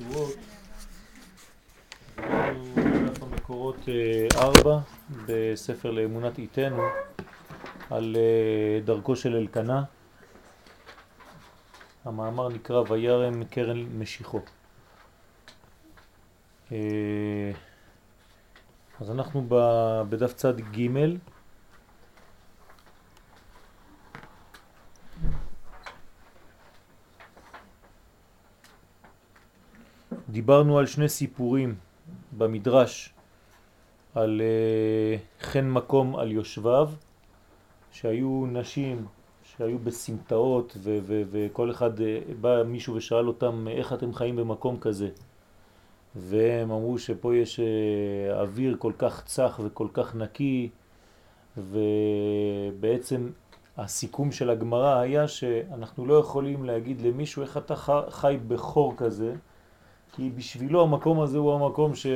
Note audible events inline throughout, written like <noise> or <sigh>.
תשואות, דף המקורות 4 אה, בספר לאמונת איתנו על אה, דרכו של אלקנה. המאמר נקרא וירם קרן משיחו. אה, אז אנחנו בדף צד ג' דיברנו על שני סיפורים במדרש, על uh, חן מקום על יושביו, שהיו נשים שהיו בסמטאות וכל אחד uh, בא מישהו ושאל אותם איך אתם חיים במקום כזה? והם אמרו שפה יש uh, אוויר כל כך צח וכל כך נקי ובעצם הסיכום של הגמרא היה שאנחנו לא יכולים להגיד למישהו איך אתה חי בחור כזה כי בשבילו המקום הזה הוא המקום ש...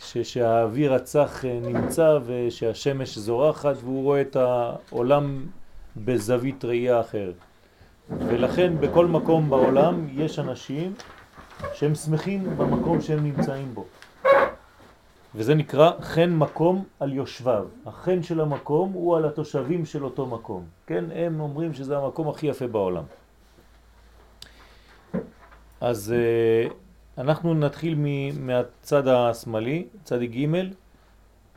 ש... שהאוויר הצח אה, נמצא ושהשמש זורחת והוא רואה את העולם בזווית ראייה אחרת. ולכן בכל מקום בעולם יש אנשים שהם שמחים במקום שהם נמצאים בו. וזה נקרא חן מקום על יושביו. החן של המקום הוא על התושבים של אותו מקום. כן, הם אומרים שזה המקום הכי יפה בעולם. אז uh, אנחנו נתחיל מהצד השמאלי, צד ג'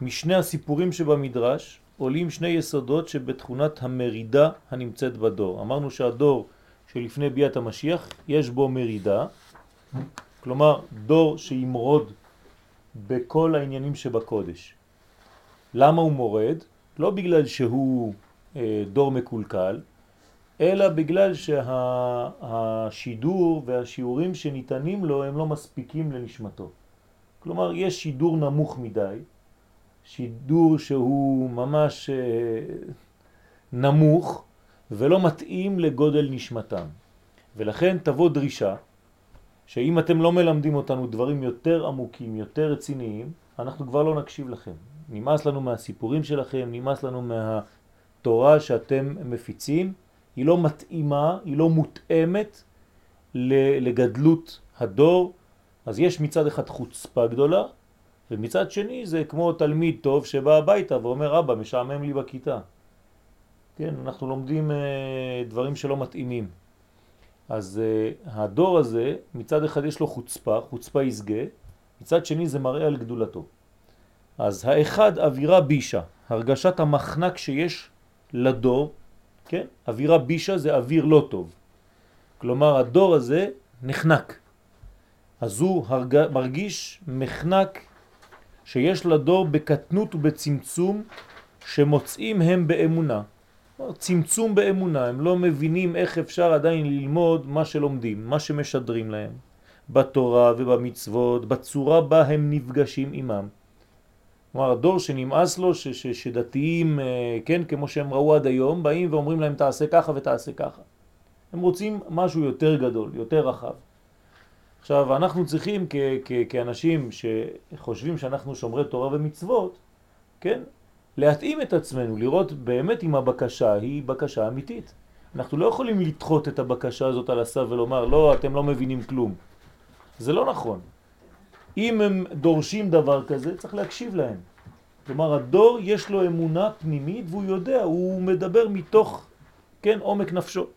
משני הסיפורים שבמדרש עולים שני יסודות שבתכונת המרידה הנמצאת בדור. אמרנו שהדור שלפני ביאת המשיח יש בו מרידה, כלומר דור שימרוד בכל העניינים שבקודש. למה הוא מורד? לא בגלל שהוא אה, דור מקולקל, אלא בגלל שהשידור והשיעורים שניתנים לו הם לא מספיקים לנשמתו. כלומר, יש שידור נמוך מדי, שידור שהוא ממש אה, נמוך ולא מתאים לגודל נשמתם. ולכן תבוא דרישה שאם אתם לא מלמדים אותנו דברים יותר עמוקים, יותר רציניים, אנחנו כבר לא נקשיב לכם. נמאס לנו מהסיפורים שלכם, נמאס לנו מהתורה שאתם מפיצים, היא לא מתאימה, היא לא מותאמת לגדלות הדור, אז יש מצד אחד חוצפה גדולה, ומצד שני זה כמו תלמיד טוב שבא הביתה ואומר, אבא, משעמם לי בכיתה. כן, אנחנו לומדים אה, דברים שלא מתאימים. אז אה, הדור הזה, מצד אחד יש לו חוצפה, חוצפה יסגה, מצד שני זה מראה על גדולתו. אז האחד אווירה בישה, הרגשת המחנק שיש לדור, כן? אווירה בישה זה אוויר לא טוב. כלומר, הדור הזה נחנק. אז הוא הרג... מרגיש מחנק שיש לדור בקטנות ובצמצום שמוצאים הם באמונה. צמצום באמונה, הם לא מבינים איך אפשר עדיין ללמוד מה שלומדים, מה שמשדרים להם, בתורה ובמצוות, בצורה בה הם נפגשים עמם. כלומר, הדור שנמאס לו, ש, ש, שדתיים, אה, כן, כמו שהם ראו עד היום, באים ואומרים להם תעשה ככה ותעשה ככה. הם רוצים משהו יותר גדול, יותר רחב. עכשיו, אנחנו צריכים כ, כ, כאנשים שחושבים שאנחנו שומרי תורה ומצוות, כן, להתאים את עצמנו, לראות באמת אם הבקשה היא בקשה אמיתית. אנחנו לא יכולים לדחות את הבקשה הזאת על הסף ולומר, לא, אתם לא מבינים כלום. זה לא נכון. אם הם דורשים דבר כזה, צריך להקשיב להם. כלומר, הדור יש לו אמונה פנימית והוא יודע, הוא מדבר מתוך, כן, עומק נפשו.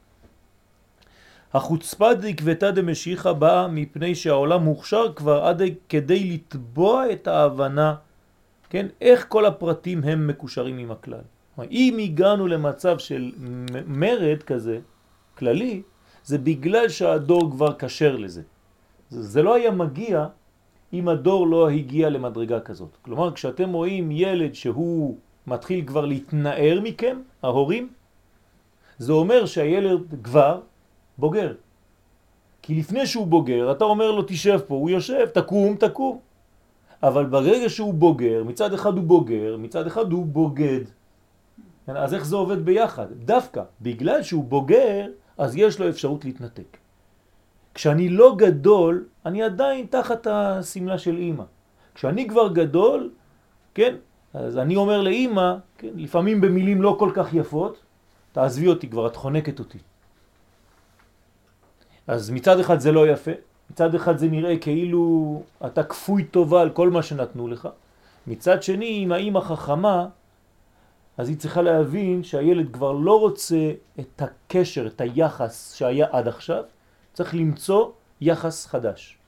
החוצפה דקבטה דמשיחה באה מפני שהעולם מוכשר כבר עד כדי לתבוע את ההבנה, כן, איך כל הפרטים הם מקושרים עם הכלל. אם הגענו למצב של מרד כזה, כללי, זה בגלל שהדור כבר קשר לזה. זה לא היה מגיע אם הדור לא הגיע למדרגה כזאת. כלומר, כשאתם רואים ילד שהוא מתחיל כבר להתנער מכם, ההורים, זה אומר שהילד כבר בוגר. כי לפני שהוא בוגר, אתה אומר לו תשב פה, הוא יושב, תקום, תקום. אבל ברגע שהוא בוגר, מצד אחד הוא בוגר, מצד אחד הוא בוגד. אז איך זה עובד ביחד? דווקא בגלל שהוא בוגר, אז יש לו אפשרות להתנתק. כשאני לא גדול, אני עדיין תחת הסמלה של אימא. כשאני כבר גדול, כן, אז אני אומר לאימא, כן, לפעמים במילים לא כל כך יפות, תעזבי אותי כבר, את חונקת אותי. אז מצד אחד זה לא יפה, מצד אחד זה נראה כאילו אתה כפוי טובה על כל מה שנתנו לך, מצד שני אם האמא חכמה אז היא צריכה להבין שהילד כבר לא רוצה את הקשר, את היחס שהיה עד עכשיו, צריך למצוא יחס חדש.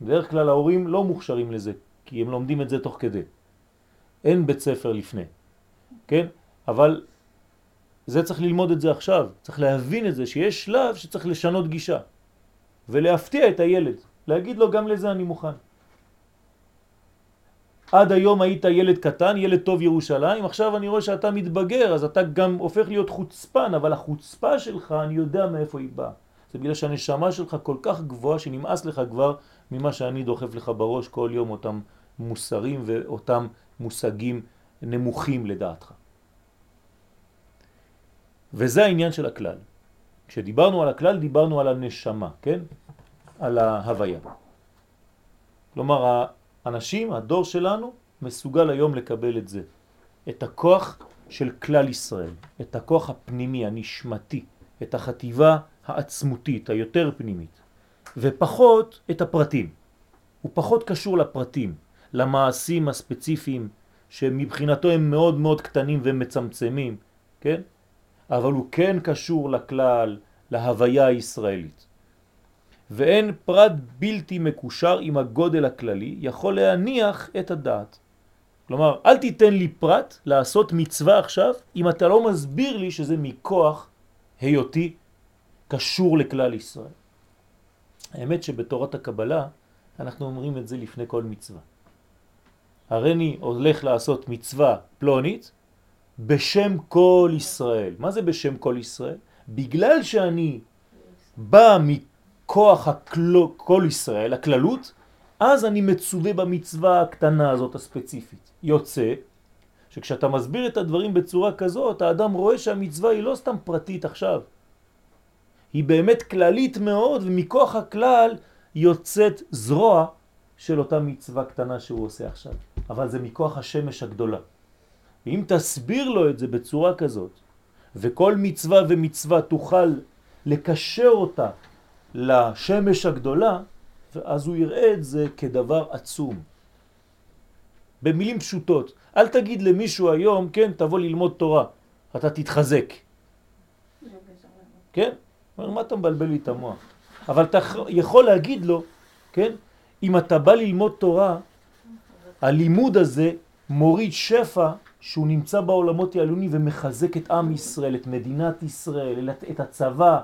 בדרך כלל ההורים לא מוכשרים לזה, כי הם לומדים את זה תוך כדי. אין בית ספר לפני, כן? אבל זה צריך ללמוד את זה עכשיו, צריך להבין את זה, שיש שלב שצריך לשנות גישה ולהפתיע את הילד, להגיד לו גם לזה אני מוכן. עד היום היית ילד קטן, ילד טוב ירושלים, עכשיו אני רואה שאתה מתבגר, אז אתה גם הופך להיות חוצפן, אבל החוצפה שלך, אני יודע מאיפה היא באה. זה בגלל שהנשמה שלך כל כך גבוהה שנמאס לך כבר ממה שאני דוחף לך בראש כל יום, אותם מוסרים ואותם מושגים נמוכים לדעתך. וזה העניין של הכלל. כשדיברנו על הכלל דיברנו על הנשמה, כן? על ההוויה. כלומר האנשים, הדור שלנו, מסוגל היום לקבל את זה. את הכוח של כלל ישראל, את הכוח הפנימי, הנשמתי, את החטיבה העצמותית, היותר פנימית, ופחות את הפרטים. הוא פחות קשור לפרטים, למעשים הספציפיים, שמבחינתו הם מאוד מאוד קטנים ומצמצמים, כן? אבל הוא כן קשור לכלל, להוויה הישראלית. ואין פרט בלתי מקושר עם הגודל הכללי יכול להניח את הדעת. כלומר, אל תיתן לי פרט לעשות מצווה עכשיו אם אתה לא מסביר לי שזה מכוח היותי קשור לכלל ישראל. האמת שבתורת הקבלה אנחנו אומרים את זה לפני כל מצווה. הרי אני הולך לעשות מצווה פלונית בשם כל ישראל. מה זה בשם כל ישראל? בגלל שאני בא כוח הכלו, כל ישראל, הכללות, אז אני מצווה במצווה הקטנה הזאת הספציפית. יוצא שכשאתה מסביר את הדברים בצורה כזאת, האדם רואה שהמצווה היא לא סתם פרטית עכשיו. היא באמת כללית מאוד, ומכוח הכלל יוצאת זרוע של אותה מצווה קטנה שהוא עושה עכשיו. אבל זה מכוח השמש הגדולה. ואם תסביר לו את זה בצורה כזאת, וכל מצווה ומצווה תוכל לקשר אותה לשמש הגדולה, אז הוא יראה את זה כדבר עצום. במילים פשוטות, אל תגיד למישהו היום, כן, תבוא ללמוד תורה, אתה תתחזק. כן? מה אתה מבלבל לי את המוח? אבל אתה יכול להגיד לו, כן, אם אתה בא ללמוד תורה, הלימוד הזה מוריד שפע שהוא נמצא בעולמות העלונים ומחזק את עם ישראל, את מדינת ישראל, את הצבא,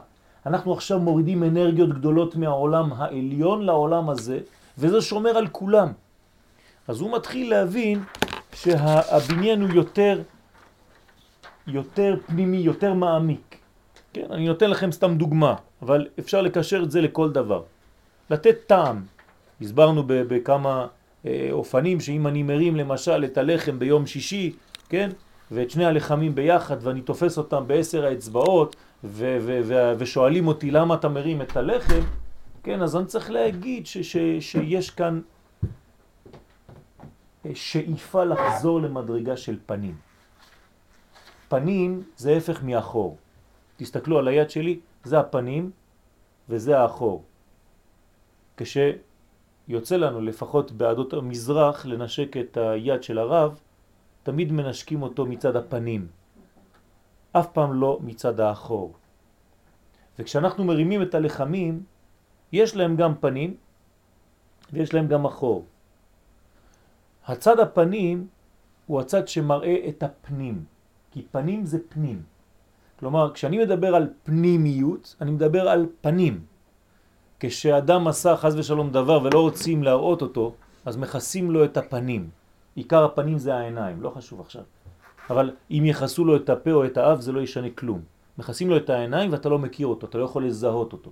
אנחנו עכשיו מורידים אנרגיות גדולות מהעולם העליון לעולם הזה, וזה שומר על כולם. אז הוא מתחיל להבין שהבניין הוא יותר, יותר פנימי, יותר מעמיק. כן, אני נותן לכם סתם דוגמה, אבל אפשר לקשר את זה לכל דבר. לתת טעם. הסברנו בכמה אה, אופנים שאם אני מרים למשל את הלחם ביום שישי, כן, ואת שני הלחמים ביחד ואני תופס אותם בעשר האצבעות, ושואלים אותי למה אתה מרים את הלחם, כן, אז אני צריך להגיד שיש כאן שאיפה לחזור למדרגה של פנים. פנים זה הפך מאחור. תסתכלו על היד שלי, זה הפנים וזה האחור. כשיוצא לנו לפחות בעדות המזרח לנשק את היד של הרב, תמיד מנשקים אותו מצד הפנים. אף פעם לא מצד האחור. וכשאנחנו מרימים את הלחמים, יש להם גם פנים ויש להם גם אחור. הצד הפנים הוא הצד שמראה את הפנים, כי פנים זה פנים. כלומר, כשאני מדבר על פנימיות, אני מדבר על פנים. כשאדם עשה חז ושלום דבר ולא רוצים להראות אותו, אז מכסים לו את הפנים. עיקר הפנים זה העיניים, לא חשוב עכשיו. אבל אם יחסו לו את הפה או את האף זה לא ישנה כלום. מכסים לו את העיניים ואתה לא מכיר אותו, אתה לא יכול לזהות אותו.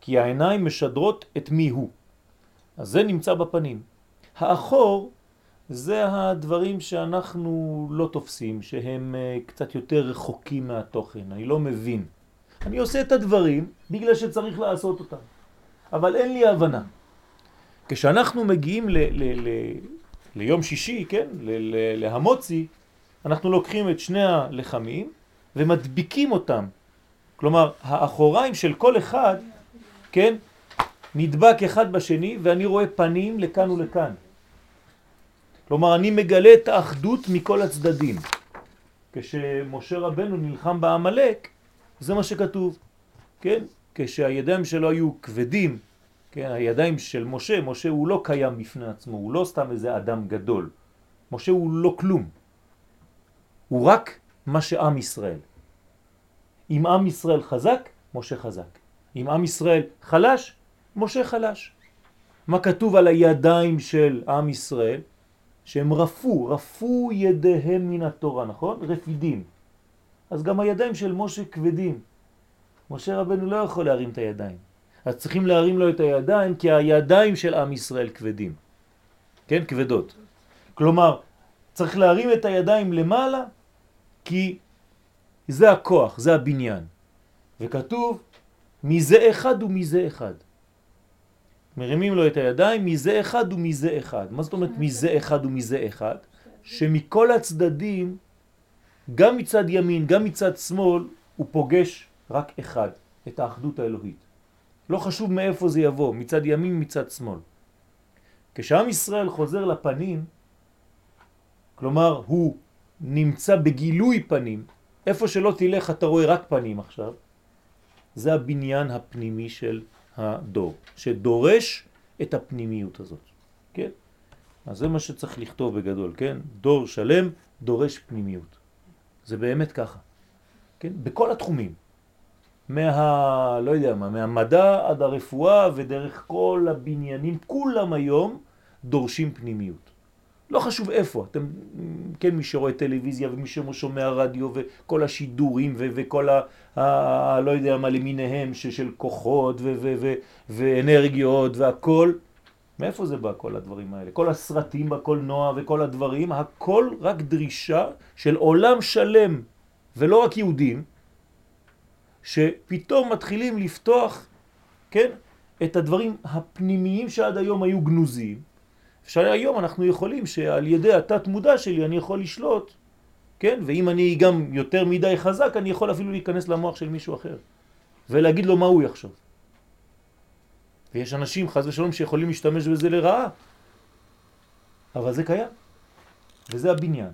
כי העיניים משדרות את מי הוא. אז זה נמצא בפנים. האחור זה הדברים שאנחנו לא תופסים, שהם אה, קצת יותר רחוקים מהתוכן, אני לא מבין. אני עושה את הדברים בגלל שצריך לעשות אותם, אבל אין לי הבנה. כשאנחנו מגיעים ל, ל, ל, ליום שישי, כן, ל, ל, להמוצי, אנחנו לוקחים את שני הלחמים ומדביקים אותם. כלומר, האחוריים של כל אחד, כן, נדבק אחד בשני ואני רואה פנים לכאן ולכאן. כלומר, אני מגלה את האחדות מכל הצדדים. כשמשה רבנו נלחם בעמלק, זה מה שכתוב, כן? כשהידיים שלו היו כבדים, כן? הידיים של משה, משה הוא לא קיים בפני עצמו, הוא לא סתם איזה אדם גדול. משה הוא לא כלום. הוא רק מה שעם ישראל. אם עם ישראל חזק, משה חזק. אם עם ישראל חלש, משה חלש. מה כתוב על הידיים של עם ישראל? שהם רפו, רפו ידיהם מן התורה, נכון? רפידים. אז גם הידיים של משה כבדים. משה רבנו לא יכול להרים את הידיים. אז צריכים להרים לו את הידיים כי הידיים של עם ישראל כבדים. כן? כבדות. כלומר, צריך להרים את הידיים למעלה כי זה הכוח, זה הבניין. וכתוב מזה אחד ומזה אחד. מרימים לו את הידיים מזה אחד ומזה אחד. מה זאת אומרת מזה אחד ומזה אחד? שמכל הצדדים, גם מצד ימין, גם מצד שמאל, הוא פוגש רק אחד, את האחדות האלוהית. לא חשוב מאיפה זה יבוא, מצד ימין, מצד שמאל. כשעם ישראל חוזר לפנים, כלומר הוא נמצא בגילוי פנים, איפה שלא תלך אתה רואה רק פנים עכשיו, זה הבניין הפנימי של הדור, שדורש את הפנימיות הזאת, כן? אז זה מה שצריך לכתוב בגדול, כן? דור שלם דורש פנימיות. זה באמת ככה, כן? בכל התחומים. מה, לא יודע מה, מהמדע עד הרפואה ודרך כל הבניינים, כולם היום דורשים פנימיות. לא חשוב איפה, אתם, כן, מי שרואה טלוויזיה ומי ששומע רדיו וכל השידורים ו- וכל ה, ה... לא יודע מה למיניהם ש- של כוחות ו- ו- ו- ואנרגיות והכל, מאיפה זה בא כל הדברים האלה? כל הסרטים בקולנוע וכל הדברים, הכל רק דרישה של עולם שלם ולא רק יהודים, שפתאום מתחילים לפתוח, כן, את הדברים הפנימיים שעד היום היו גנוזים, שהיום אנחנו יכולים שעל ידי התת מודע שלי אני יכול לשלוט, כן? ואם אני גם יותר מדי חזק, אני יכול אפילו להיכנס למוח של מישהו אחר ולהגיד לו מה הוא יחשוב. ויש אנשים, חז ושלום, שיכולים להשתמש בזה לרעה, אבל זה קיים, וזה הבניין.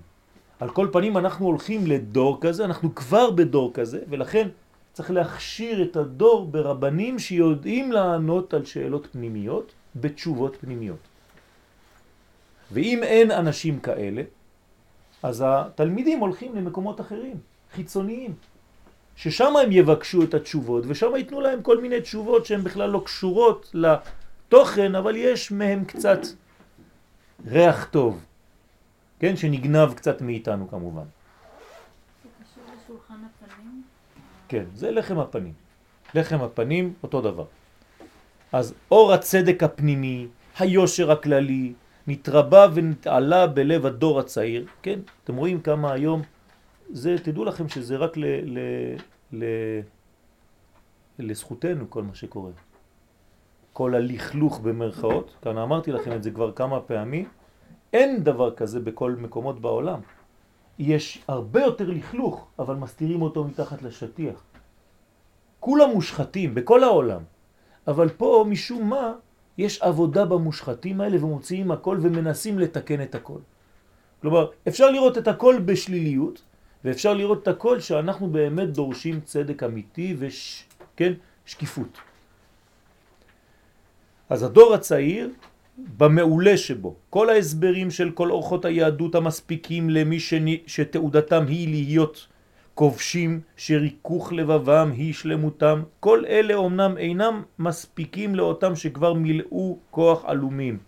על כל פנים אנחנו הולכים לדור כזה, אנחנו כבר בדור כזה, ולכן צריך להכשיר את הדור ברבנים שיודעים לענות על שאלות פנימיות בתשובות פנימיות. ואם אין אנשים כאלה, אז התלמידים הולכים למקומות אחרים, חיצוניים, ששם הם יבקשו את התשובות, ושם ייתנו להם כל מיני תשובות שהן בכלל לא קשורות לתוכן, אבל יש מהם קצת ריח טוב, כן, שנגנב קצת מאיתנו כמובן. כן, זה לחם הפנים. לחם הפנים אותו דבר. אז אור הצדק הפנימי, היושר הכללי, נתרבה ונתעלה בלב הדור הצעיר, כן? אתם רואים כמה היום, זה, תדעו לכם שזה רק ל, ל, ל, לזכותנו כל מה שקורה. כל הלכלוך במרכאות, כאן אמרתי לכם את זה כבר כמה פעמים, אין דבר כזה בכל מקומות בעולם. יש הרבה יותר לכלוך, אבל מסתירים אותו מתחת לשטיח. כולם מושחתים בכל העולם, אבל פה משום מה יש עבודה במושחתים האלה ומוציאים הכל ומנסים לתקן את הכל. כלומר, אפשר לראות את הכל בשליליות, ואפשר לראות את הכל שאנחנו באמת דורשים צדק אמיתי וש... כן, שקיפות. אז הדור הצעיר, במעולה שבו, כל ההסברים של כל אורחות היהדות המספיקים למי שני, שתעודתם היא להיות כובשים שריכוך לבבם היא שלמותם, כל אלה אומנם אינם מספיקים לאותם שכבר מילאו כוח אלומים.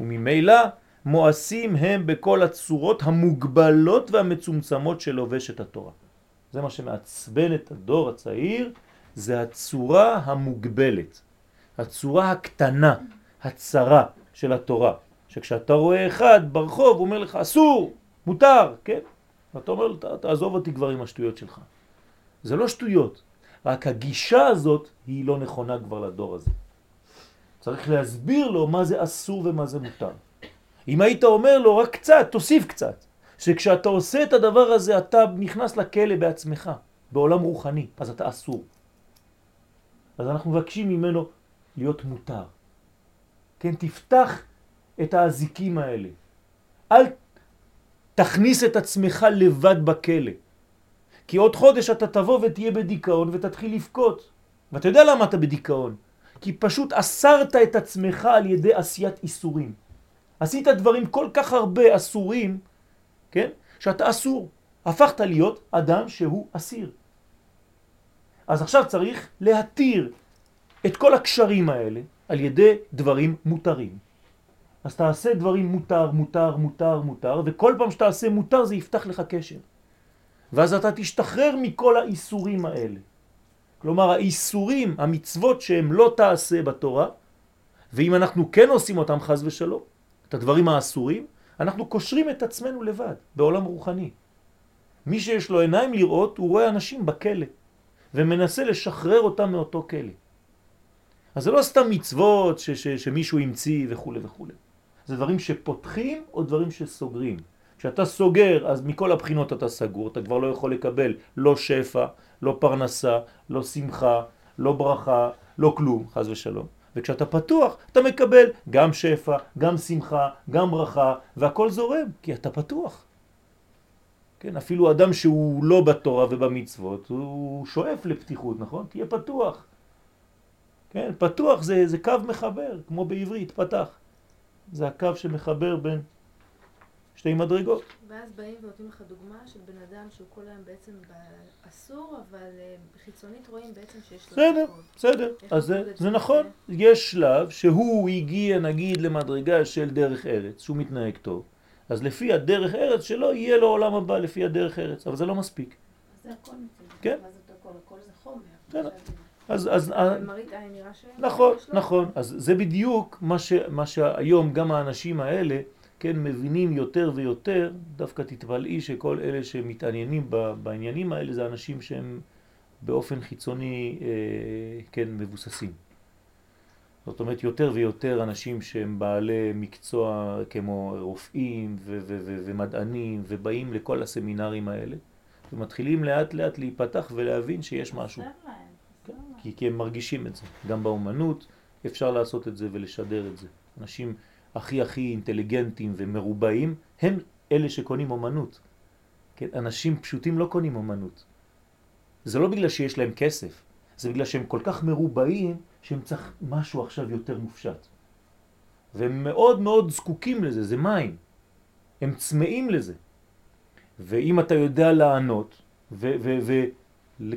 וממילא מואסים הם בכל הצורות המוגבלות והמצומצמות של לובשת התורה. זה מה שמעצבן את הדור הצעיר, זה הצורה המוגבלת, הצורה הקטנה, הצרה של התורה. שכשאתה רואה אחד ברחוב, הוא אומר לך אסור, מותר, כן? ואתה אומר לו, תעזוב אותי כבר עם השטויות שלך. זה לא שטויות, רק הגישה הזאת היא לא נכונה כבר לדור הזה. צריך להסביר לו מה זה אסור ומה זה מותר. אם היית אומר לו רק קצת, תוסיף קצת, שכשאתה עושה את הדבר הזה אתה נכנס לכלא בעצמך, בעולם רוחני, אז אתה אסור. אז אנחנו מבקשים ממנו להיות מותר. כן, תפתח את האזיקים האלה. אל תכניס את עצמך לבד בכלא. כי עוד חודש אתה תבוא ותהיה בדיכאון ותתחיל לבכות. ואתה יודע למה אתה בדיכאון? כי פשוט אסרת את עצמך על ידי עשיית איסורים. עשית דברים כל כך הרבה אסורים, כן? שאתה אסור. הפכת להיות אדם שהוא אסיר. אז עכשיו צריך להתיר את כל הקשרים האלה על ידי דברים מותרים. אז תעשה דברים מותר, מותר, מותר, מותר, וכל פעם שתעשה מותר זה יפתח לך קשר. ואז אתה תשתחרר מכל האיסורים האלה. כלומר, האיסורים, המצוות שהם לא תעשה בתורה, ואם אנחנו כן עושים אותם חז ושלום, את הדברים האסורים, אנחנו קושרים את עצמנו לבד, בעולם רוחני. מי שיש לו עיניים לראות, הוא רואה אנשים בכלא, ומנסה לשחרר אותם מאותו כלא. אז זה לא סתם מצוות ש- ש- שמישהו המציא וכו' וכו'. זה דברים שפותחים או דברים שסוגרים. כשאתה סוגר, אז מכל הבחינות אתה סגור, אתה כבר לא יכול לקבל לא שפע, לא פרנסה, לא שמחה, לא ברכה, לא כלום, חז ושלום. וכשאתה פתוח, אתה מקבל גם שפע, גם שמחה, גם ברכה, והכל זורם, כי אתה פתוח. כן, אפילו אדם שהוא לא בתורה ובמצוות, הוא שואף לפתיחות, נכון? תהיה פתוח. כן, פתוח זה, זה קו מחבר, כמו בעברית, פתח. זה הקו שמחבר בין שתי מדרגות. ואז באים ונותנים לך דוגמה של בן אדם שהוא כל היום בעצם אסור, אבל אה, חיצונית רואים בעצם שיש לו בסדר. בסדר. אז זה, זה נכון. זה? יש שלב שהוא הגיע נגיד למדרגה של דרך ארץ, שהוא מתנהג טוב. אז לפי הדרך ארץ שלו יהיה לו עולם הבא לפי הדרך ארץ, אבל זה לא מספיק. זה הכל מצד. כן. מה זאת הכל? הכל זה חומר. אז, אז, אבל מראית עין נראה ש... נכון. נכון. אז זה בדיוק מה, ש, מה שהיום גם האנשים האלה, כן, מבינים יותר ויותר, דווקא תתפלאי שכל אלה שמתעניינים בעניינים האלה זה אנשים שהם באופן חיצוני, אה, כן, מבוססים. זאת אומרת, יותר ויותר אנשים שהם בעלי מקצוע כמו רופאים ו- ו- ו- ומדענים ובאים לכל הסמינרים האלה ומתחילים לאט לאט להיפתח ולהבין שיש משהו. חסר להם. כי, כי הם מרגישים את זה. גם באומנות אפשר לעשות את זה ולשדר את זה. אנשים הכי הכי אינטליגנטים ומרובעים הם אלה שקונים אומנות. כן? אנשים פשוטים לא קונים אומנות. זה לא בגלל שיש להם כסף, זה בגלל שהם כל כך מרובעים שהם צריך משהו עכשיו יותר מופשט. והם מאוד מאוד זקוקים לזה, זה מים. הם צמאים לזה. ואם אתה יודע לענות, ו- ו- ו-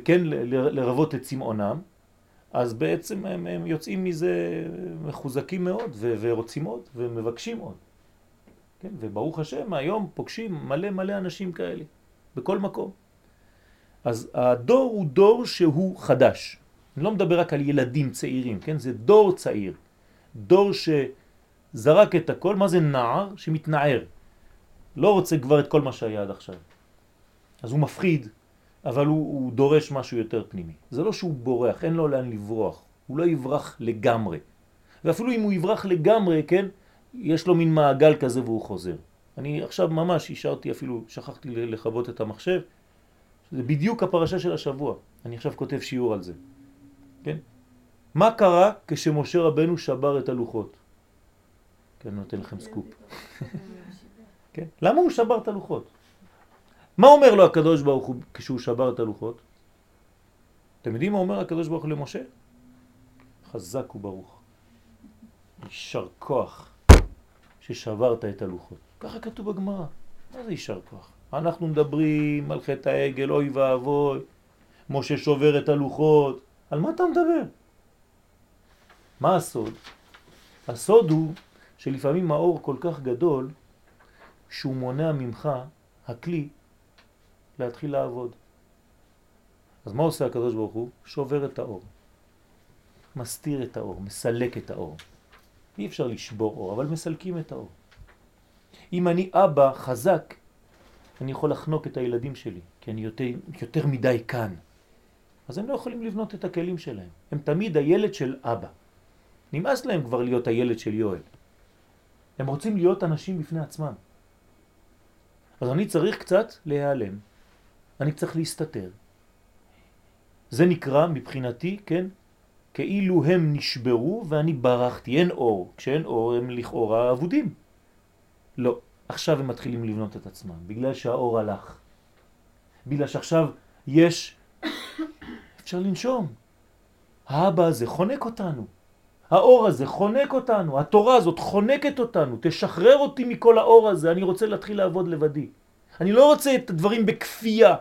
כן, ל- ל- לרבות את צמאונם, אז בעצם הם, הם יוצאים מזה מחוזקים מאוד ורוצים עוד ומבקשים עוד. כן, וברוך השם היום פוגשים מלא מלא אנשים כאלה, בכל מקום. אז הדור הוא דור שהוא חדש. אני לא מדבר רק על ילדים צעירים, כן? זה דור צעיר. דור שזרק את הכל, מה זה נער? שמתנער. לא רוצה כבר את כל מה שהיה עד עכשיו. אז הוא מפחיד, אבל הוא, הוא דורש משהו יותר פנימי. זה לא שהוא בורח, אין לו לאן לברוח. הוא לא יברח לגמרי. ואפילו אם הוא יברח לגמרי, כן, יש לו מין מעגל כזה והוא חוזר. אני עכשיו ממש השארתי אפילו, שכחתי לכבות את המחשב, זה בדיוק הפרשה של השבוע. אני עכשיו כותב שיעור על זה. כן? מה קרה כשמשה רבנו שבר את הלוחות? כן, אני נותן לכם סקופ. <laughs> כן? למה הוא שבר את הלוחות? מה אומר לו הקדוש ברוך הוא כשהוא שבר את הלוחות? אתם יודעים מה אומר הקדוש ברוך הוא למשה? חזק וברוך. יישר כוח ששברת את הלוחות. ככה כתוב בגמרא. מה זה יישר כוח? אנחנו מדברים על חטא העגל, אוי ואבוי, משה שובר את הלוחות. על מה אתה מדבר? מה הסוד? הסוד הוא שלפעמים האור כל כך גדול שהוא מונע ממך, הכלי, להתחיל לעבוד. אז מה עושה הקדוש ברוך הוא? שובר את האור. מסתיר את האור, מסלק את האור. אי אפשר לשבור אור, אבל מסלקים את האור. אם אני אבא חזק, אני יכול לחנוק את הילדים שלי, כי אני יותר, יותר מדי כאן. אז הם לא יכולים לבנות את הכלים שלהם. הם תמיד הילד של אבא. נמאס להם כבר להיות הילד של יואל. הם רוצים להיות אנשים בפני עצמם. אז אני צריך קצת להיעלם. אני צריך להסתתר. זה נקרא מבחינתי, כן, כאילו הם נשברו ואני ברחתי, אין אור. כשאין אור הם לכאורה אבודים. לא, עכשיו הם מתחילים לבנות את עצמם, בגלל שהאור הלך. בגלל שעכשיו יש, אפשר לנשום. האבא הזה חונק אותנו. האור הזה חונק אותנו, התורה הזאת חונקת אותנו, תשחרר אותי מכל האור הזה, אני רוצה להתחיל לעבוד לבדי. אני לא רוצה את הדברים בכפייה,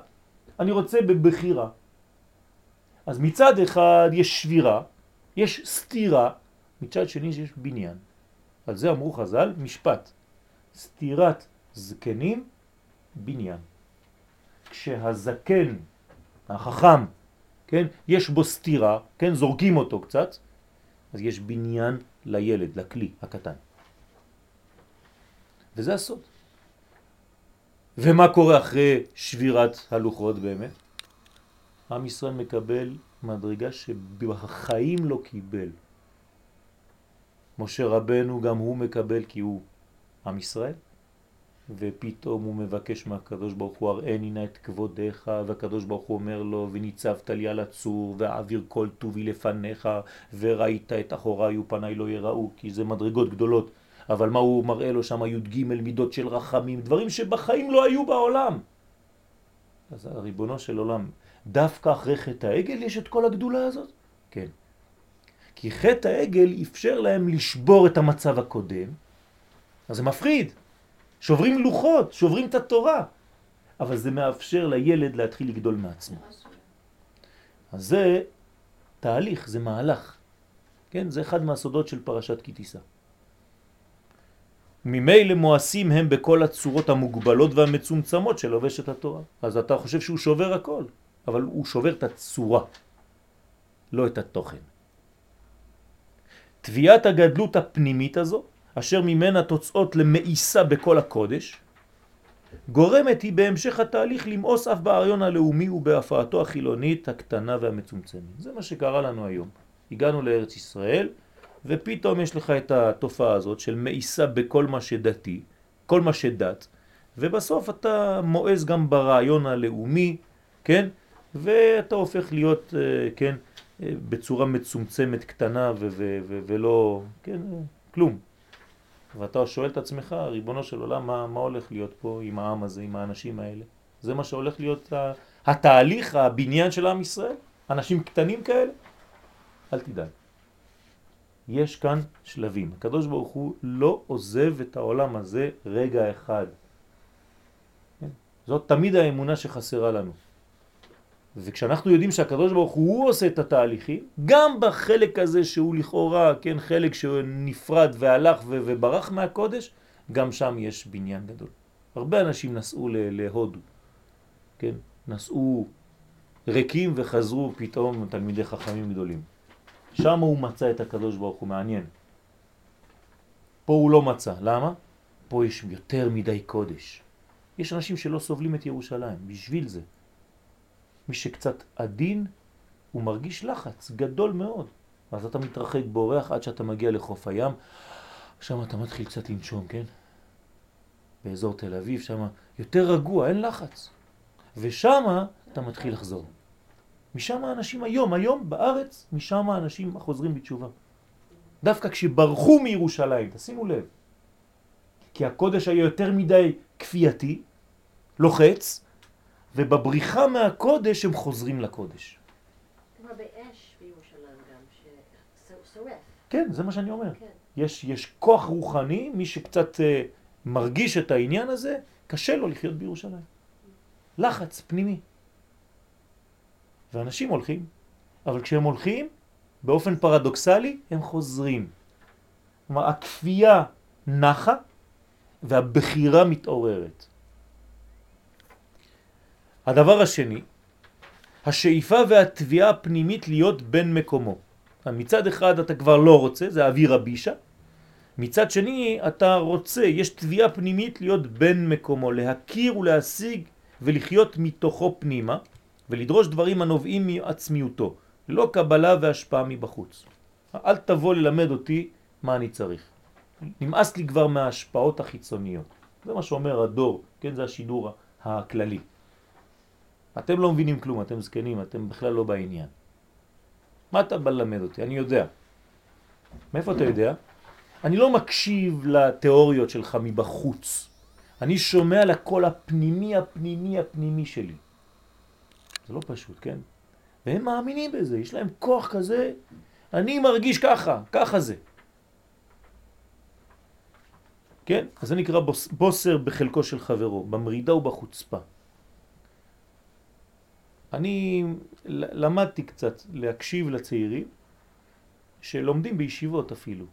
אני רוצה בבחירה. אז מצד אחד יש שבירה, יש סתירה, מצד שני יש בניין. על זה אמרו חז"ל, משפט, סתירת זקנים, בניין. כשהזקן, החכם, כן, יש בו סתירה, כן, זורקים אותו קצת, אז יש בניין לילד, לכלי הקטן. וזה הסוד. ומה קורה אחרי שבירת הלוחות באמת? עם ישראל מקבל מדרגה שבחיים לא קיבל. משה רבנו גם הוא מקבל כי הוא עם ישראל, ופתאום הוא מבקש מהקדוש ברוך הוא הראני נא את כבודך, והקדוש ברוך הוא אומר לו וניצבת לי על הצור ואעביר כל טובי לפניך וראית את אחוריי ופניי לא יראו כי זה מדרגות גדולות אבל מה הוא מראה לו שם י"ג מידות של רחמים דברים שבחיים לא היו בעולם אז הריבונו של עולם דווקא אחרי חטא העגל יש את כל הגדולה הזאת? כן. כי חטא העגל אפשר להם לשבור את המצב הקודם, אז זה מפחיד. שוברים לוחות, שוברים את התורה, אבל זה מאפשר לילד להתחיל לגדול מעצמו. אז זה תהליך, זה מהלך. כן, זה אחד מהסודות של פרשת כי תישא. ממילא מואסים הם בכל הצורות המוגבלות והמצומצמות של לובש את התורה. אז אתה חושב שהוא שובר הכל, אבל הוא שובר את הצורה, לא את התוכן. תביעת הגדלות הפנימית הזו, אשר ממנה תוצאות למאיסה בכל הקודש, גורמת היא בהמשך התהליך למאוס אף באריון הלאומי ובהפעתו החילונית הקטנה והמצומצמת. זה מה שקרה לנו היום. הגענו לארץ ישראל, ופתאום יש לך את התופעה הזאת של מאיסה בכל מה שדתי, כל מה שדת, ובסוף אתה מואז גם ברעיון הלאומי, כן? ואתה הופך להיות, אה, כן, אה, בצורה מצומצמת, קטנה ולא, כן, כלום. ואתה שואל את עצמך, ריבונו של עולם, מה, מה הולך להיות פה עם העם הזה, עם האנשים האלה? זה מה שהולך להיות התהליך, הבניין של עם ישראל? אנשים קטנים כאלה? אל תדאג. יש כאן שלבים. הקדוש ברוך הוא לא עוזב את העולם הזה רגע אחד. כן? זאת תמיד האמונה שחסרה לנו. וכשאנחנו יודעים שהקדוש ברוך הוא, עושה את התהליכים, גם בחלק הזה שהוא לכאורה, כן, חלק שנפרד והלך וברח מהקודש, גם שם יש בניין גדול. הרבה אנשים נסעו להודו, כן, נסעו ריקים וחזרו פתאום תלמידי חכמים גדולים. שם הוא מצא את הקדוש ברוך הוא, מעניין. פה הוא לא מצא, למה? פה יש יותר מדי קודש. יש אנשים שלא סובלים את ירושלים, בשביל זה. מי שקצת עדין, הוא מרגיש לחץ גדול מאוד. אז אתה מתרחק בורח עד שאתה מגיע לחוף הים, שם אתה מתחיל קצת לנשום, כן? באזור תל אביב, שם יותר רגוע, אין לחץ. ושם אתה מתחיל לחזור. משם האנשים היום, היום בארץ, משם האנשים חוזרים בתשובה. דווקא כשברחו מירושלים, תשימו לב, כי הקודש היה יותר מדי כפייתי, לוחץ, ובבריחה מהקודש הם חוזרים לקודש. כמו באש בירושלים גם, ששורף. כן, זה מה שאני אומר. כן. יש, יש כוח רוחני, מי שקצת uh, מרגיש את העניין הזה, קשה לו לחיות בירושלים. לחץ פנימי. ואנשים הולכים, אבל כשהם הולכים, באופן פרדוקסלי, הם חוזרים. כלומר, הכפייה נחה והבחירה מתעוררת. הדבר השני, השאיפה והתביעה הפנימית להיות בין מקומו. מצד אחד אתה כבר לא רוצה, זה אוויר הבישה, מצד שני אתה רוצה, יש תביעה פנימית להיות בין מקומו, להכיר ולהשיג ולחיות מתוכו פנימה, ולדרוש דברים הנובעים מעצמיותו, לא קבלה והשפעה מבחוץ. אל תבוא ללמד אותי מה אני צריך. נמאס לי כבר מההשפעות החיצוניות. זה מה שאומר הדור, כן, זה השידור הכללי. אתם לא מבינים כלום, אתם זקנים, אתם בכלל לא בעניין. מה אתה בא ללמד אותי? אני יודע. מאיפה אתה יודע? אני לא מקשיב לתיאוריות שלך מבחוץ. אני שומע לקול הפנימי, הפנימי, הפנימי שלי. זה לא פשוט, כן? והם מאמינים בזה, יש להם כוח כזה, אני מרגיש ככה, ככה זה. כן? אז זה נקרא בוס, בוסר בחלקו של חברו, במרידה ובחוצפה. אני למדתי קצת להקשיב לצעירים שלומדים בישיבות אפילו.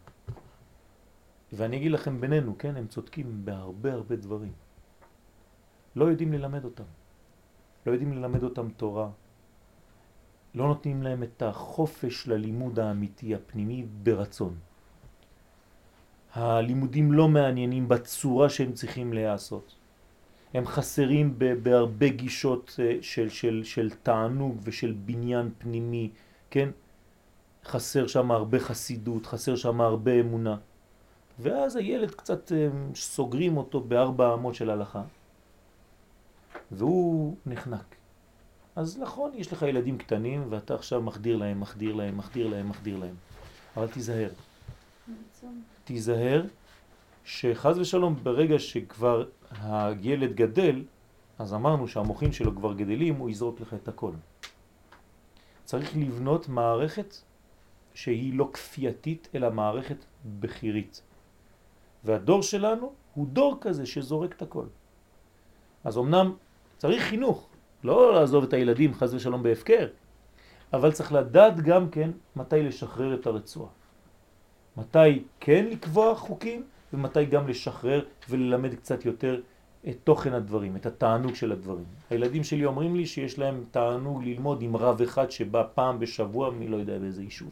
ואני אגיד לכם בינינו, כן, הם צודקים בהרבה הרבה דברים. לא יודעים ללמד אותם. לא יודעים ללמד אותם תורה. לא נותנים להם את החופש ללימוד האמיתי, הפנימי, ברצון. הלימודים לא מעניינים בצורה שהם צריכים להיעשות. הם חסרים בהרבה גישות אה, של, של, של תענוג ושל בניין פנימי, כן? חסר שם הרבה חסידות, חסר שם הרבה אמונה. ואז הילד קצת אה, סוגרים אותו בארבע אמות של הלכה, והוא נחנק. אז נכון, יש לך ילדים קטנים ואתה עכשיו מחדיר להם, מחדיר להם, מחדיר להם, מחדיר להם. אבל תיזהר. תיזהר שחז ושלום ברגע שכבר הילד גדל, אז אמרנו שהמוחים שלו כבר גדלים, הוא יזרוק לך את הכל. צריך לבנות מערכת שהיא לא כפייתית, אלא מערכת בחירית. והדור שלנו הוא דור כזה שזורק את הכל. אז אמנם צריך חינוך, לא לעזוב את הילדים חז ושלום בהפקר, אבל צריך לדעת גם כן מתי לשחרר את הרצועה. מתי כן לקבוע חוקים ומתי גם לשחרר וללמד קצת יותר את תוכן הדברים, את התענוג של הדברים. הילדים שלי אומרים לי שיש להם תענוג ללמוד עם רב אחד שבא פעם בשבוע מי לא יודע באיזה יישוב.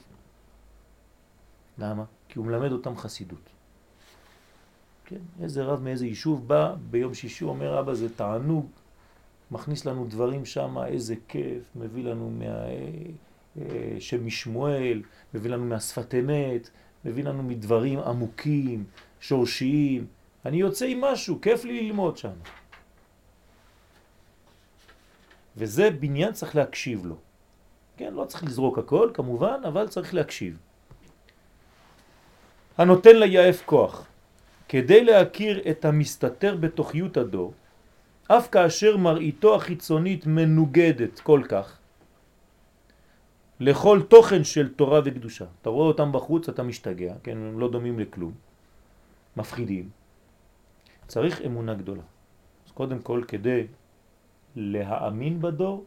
למה? כי הוא מלמד אותם חסידות. כן, איזה רב מאיזה יישוב בא ביום שישי אומר אבא זה תענוג, מכניס לנו דברים שם, איזה כיף, מביא לנו מה... אה, שם משמואל, מביא לנו מהשפת אמת, מביא לנו מדברים עמוקים, שורשיים. אני יוצא עם משהו, כיף לי ללמוד שם. וזה בניין צריך להקשיב לו. כן, לא צריך לזרוק הכל כמובן, אבל צריך להקשיב. הנותן ליעף כוח. כדי להכיר את המסתתר בתוכיות הדור, אף כאשר מראיתו החיצונית מנוגדת כל כך, לכל תוכן של תורה וקדושה. אתה רואה אותם בחוץ, אתה משתגע, כן, הם לא דומים לכלום, מפחידים. צריך אמונה גדולה. אז קודם כל, כדי להאמין בדור,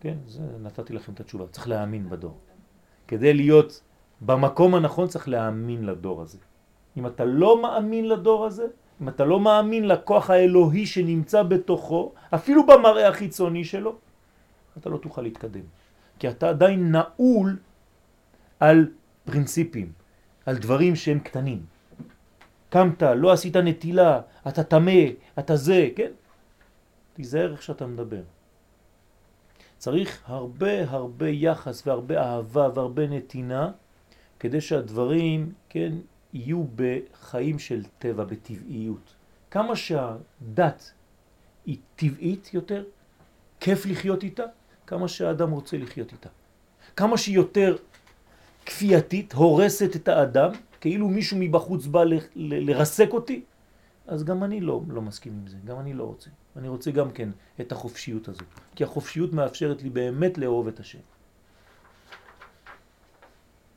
כן, זה נתתי לכם את התשובה, צריך להאמין בדור. כדי להיות במקום הנכון צריך להאמין לדור הזה. אם אתה לא מאמין לדור הזה, אם אתה לא מאמין לכוח האלוהי שנמצא בתוכו, אפילו במראה החיצוני שלו, אתה לא תוכל להתקדם. כי אתה עדיין נעול על פרינציפים, על דברים שהם קטנים. קמת, לא עשית נטילה, אתה תמה, אתה זה, כן? תיזהר איך שאתה מדבר. צריך הרבה הרבה יחס והרבה אהבה והרבה נתינה כדי שהדברים, כן, יהיו בחיים של טבע, בטבעיות. כמה שהדת היא טבעית יותר, כיף לחיות איתה, כמה שהאדם רוצה לחיות איתה. כמה שהיא יותר כפייתית, הורסת את האדם, כאילו מישהו מבחוץ בא לרסק אותי, אז גם אני לא, לא מסכים עם זה, גם אני לא רוצה. אני רוצה גם כן את החופשיות הזאת, כי החופשיות מאפשרת לי באמת לאהוב את השם.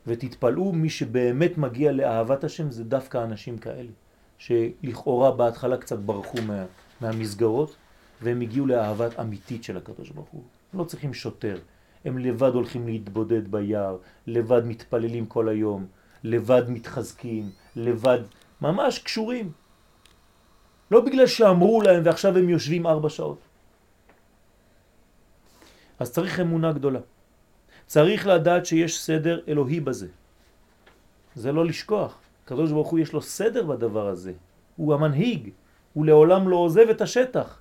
ותתפלאו, מי שבאמת מגיע לאהבת השם זה דווקא אנשים כאלה, שלכאורה בהתחלה קצת ברחו מה, מהמסגרות, והם הגיעו לאהבת אמיתית של הקדוש ברוך הוא. לא צריכים שוטר, הם לבד הולכים להתבודד ביער, לבד מתפללים כל היום, לבד מתחזקים, לבד, ממש קשורים. לא בגלל שאמרו להם ועכשיו הם יושבים ארבע שעות. אז צריך אמונה גדולה. צריך לדעת שיש סדר אלוהי בזה. זה לא לשכוח. הקדוש ברוך הוא יש לו סדר בדבר הזה. הוא המנהיג, הוא לעולם לא עוזב את השטח.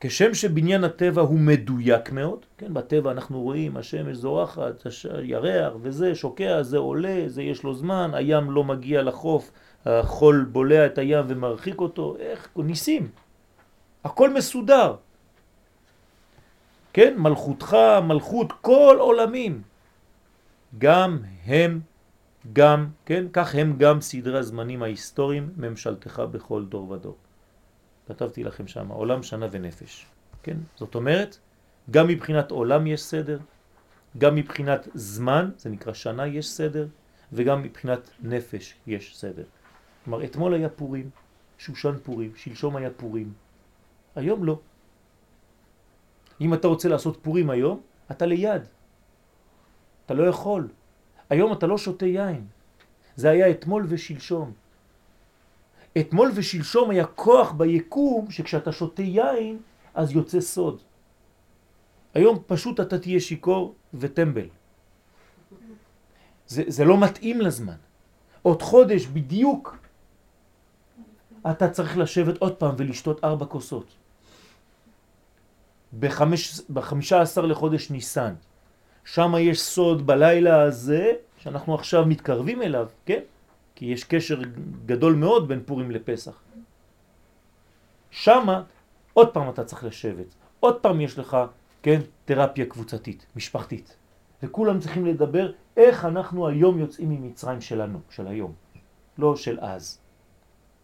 כשם שבניין הטבע הוא מדויק מאוד, כן, בטבע אנחנו רואים השמש זורחת, ירח וזה שוקע, זה עולה, זה יש לו זמן, הים לא מגיע לחוף, החול בולע את הים ומרחיק אותו, איך, ניסים, הכל מסודר. כן, מלכותך, מלכות כל עולמים, גם הם, גם, כן, כך הם גם סדרי הזמנים ההיסטוריים, ממשלתך בכל דור ודור. כתבתי לכם שם, עולם, שנה ונפש. כן? זאת אומרת, גם מבחינת עולם יש סדר, גם מבחינת זמן, זה נקרא שנה, יש סדר, וגם מבחינת נפש יש סדר. כלומר, אתמול היה פורים, שושן פורים, שלשום היה פורים, היום לא. אם אתה רוצה לעשות פורים היום, אתה ליד. אתה לא יכול. היום אתה לא שותה יין. זה היה אתמול ושלשום. אתמול ושלשום היה כוח ביקום שכשאתה שותה יין אז יוצא סוד. היום פשוט אתה תהיה שיקור וטמבל. זה, זה לא מתאים לזמן. עוד חודש בדיוק אתה צריך לשבת עוד פעם ולשתות ארבע כוסות. בחמש, בחמישה עשר לחודש ניסן. שם יש סוד בלילה הזה, שאנחנו עכשיו מתקרבים אליו, כן? כי יש קשר גדול מאוד בין פורים לפסח. שמה עוד פעם אתה צריך לשבת, עוד פעם יש לך, כן, תרפיה קבוצתית, משפחתית. וכולם צריכים לדבר איך אנחנו היום יוצאים ממצרים שלנו, של היום, לא של אז.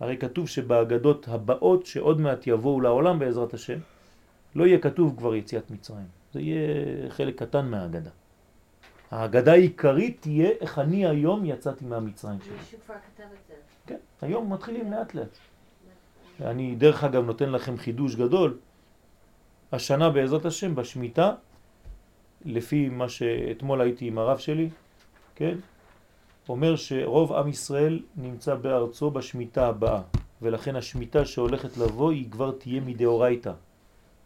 הרי כתוב שבאגדות הבאות שעוד מעט יבואו לעולם בעזרת השם, לא יהיה כתוב כבר יציאת מצרים. זה יהיה חלק קטן מהאגדה. האגדה העיקרית תהיה איך אני היום יצאתי מהמצרים שלי. מישהו כבר כתב את זה. כן, היום מתחילים לאט לאט. אני דרך אגב נותן לכם חידוש גדול. השנה בעזרת השם בשמיטה, לפי מה שאתמול הייתי עם הרב שלי, כן? אומר שרוב עם ישראל נמצא בארצו בשמיטה הבאה, ולכן השמיטה שהולכת לבוא היא כבר תהיה מדאורייתא,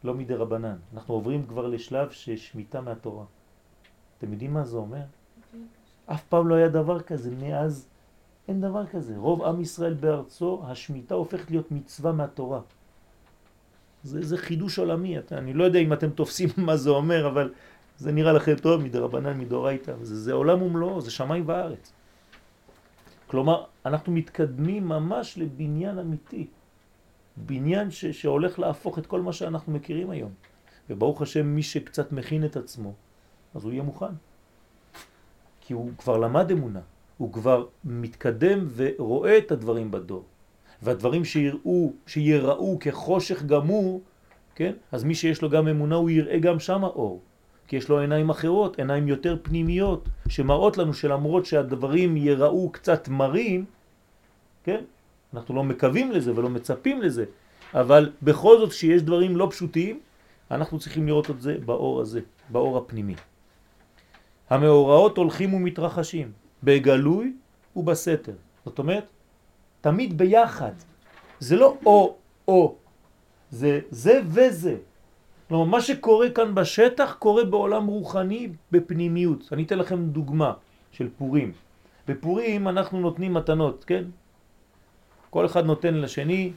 לא מדרבנן. אנחנו עוברים כבר לשלב ששמיטה מהתורה. אתם יודעים מה זה אומר? אף פעם לא היה דבר כזה, מאז אין דבר כזה. רוב עם ישראל בארצו, השמיטה הופכת להיות מצווה מהתורה. זה, זה חידוש עולמי, אני לא יודע אם אתם תופסים <laughs> מה זה אומר, אבל זה נראה לכם טוב, מדרבנן, מדאורייתא, זה, זה עולם ומלואו, זה שמיים וארץ. כלומר, אנחנו מתקדמים ממש לבניין אמיתי, בניין ש, שהולך להפוך את כל מה שאנחנו מכירים היום. וברוך השם, מי שקצת מכין את עצמו, אז הוא יהיה מוכן. כי הוא כבר למד אמונה, הוא כבר מתקדם ורואה את הדברים בדור. והדברים שיראו, שיראו כחושך גמור, כן? אז מי שיש לו גם אמונה הוא יראה גם שם האור. כי יש לו עיניים אחרות, עיניים יותר פנימיות, שמראות לנו שלמרות שהדברים יראו קצת מרים, כן? אנחנו לא מקווים לזה ולא מצפים לזה, אבל בכל זאת שיש דברים לא פשוטים, אנחנו צריכים לראות את זה באור הזה, באור הפנימי. המאורעות הולכים ומתרחשים, בגלוי ובסתר. זאת אומרת, תמיד ביחד. זה לא או-או, זה זה וזה. כלומר, מה שקורה כאן בשטח קורה בעולם רוחני בפנימיות. אני אתן לכם דוגמה של פורים. בפורים אנחנו נותנים מתנות, כן? כל אחד נותן לשני,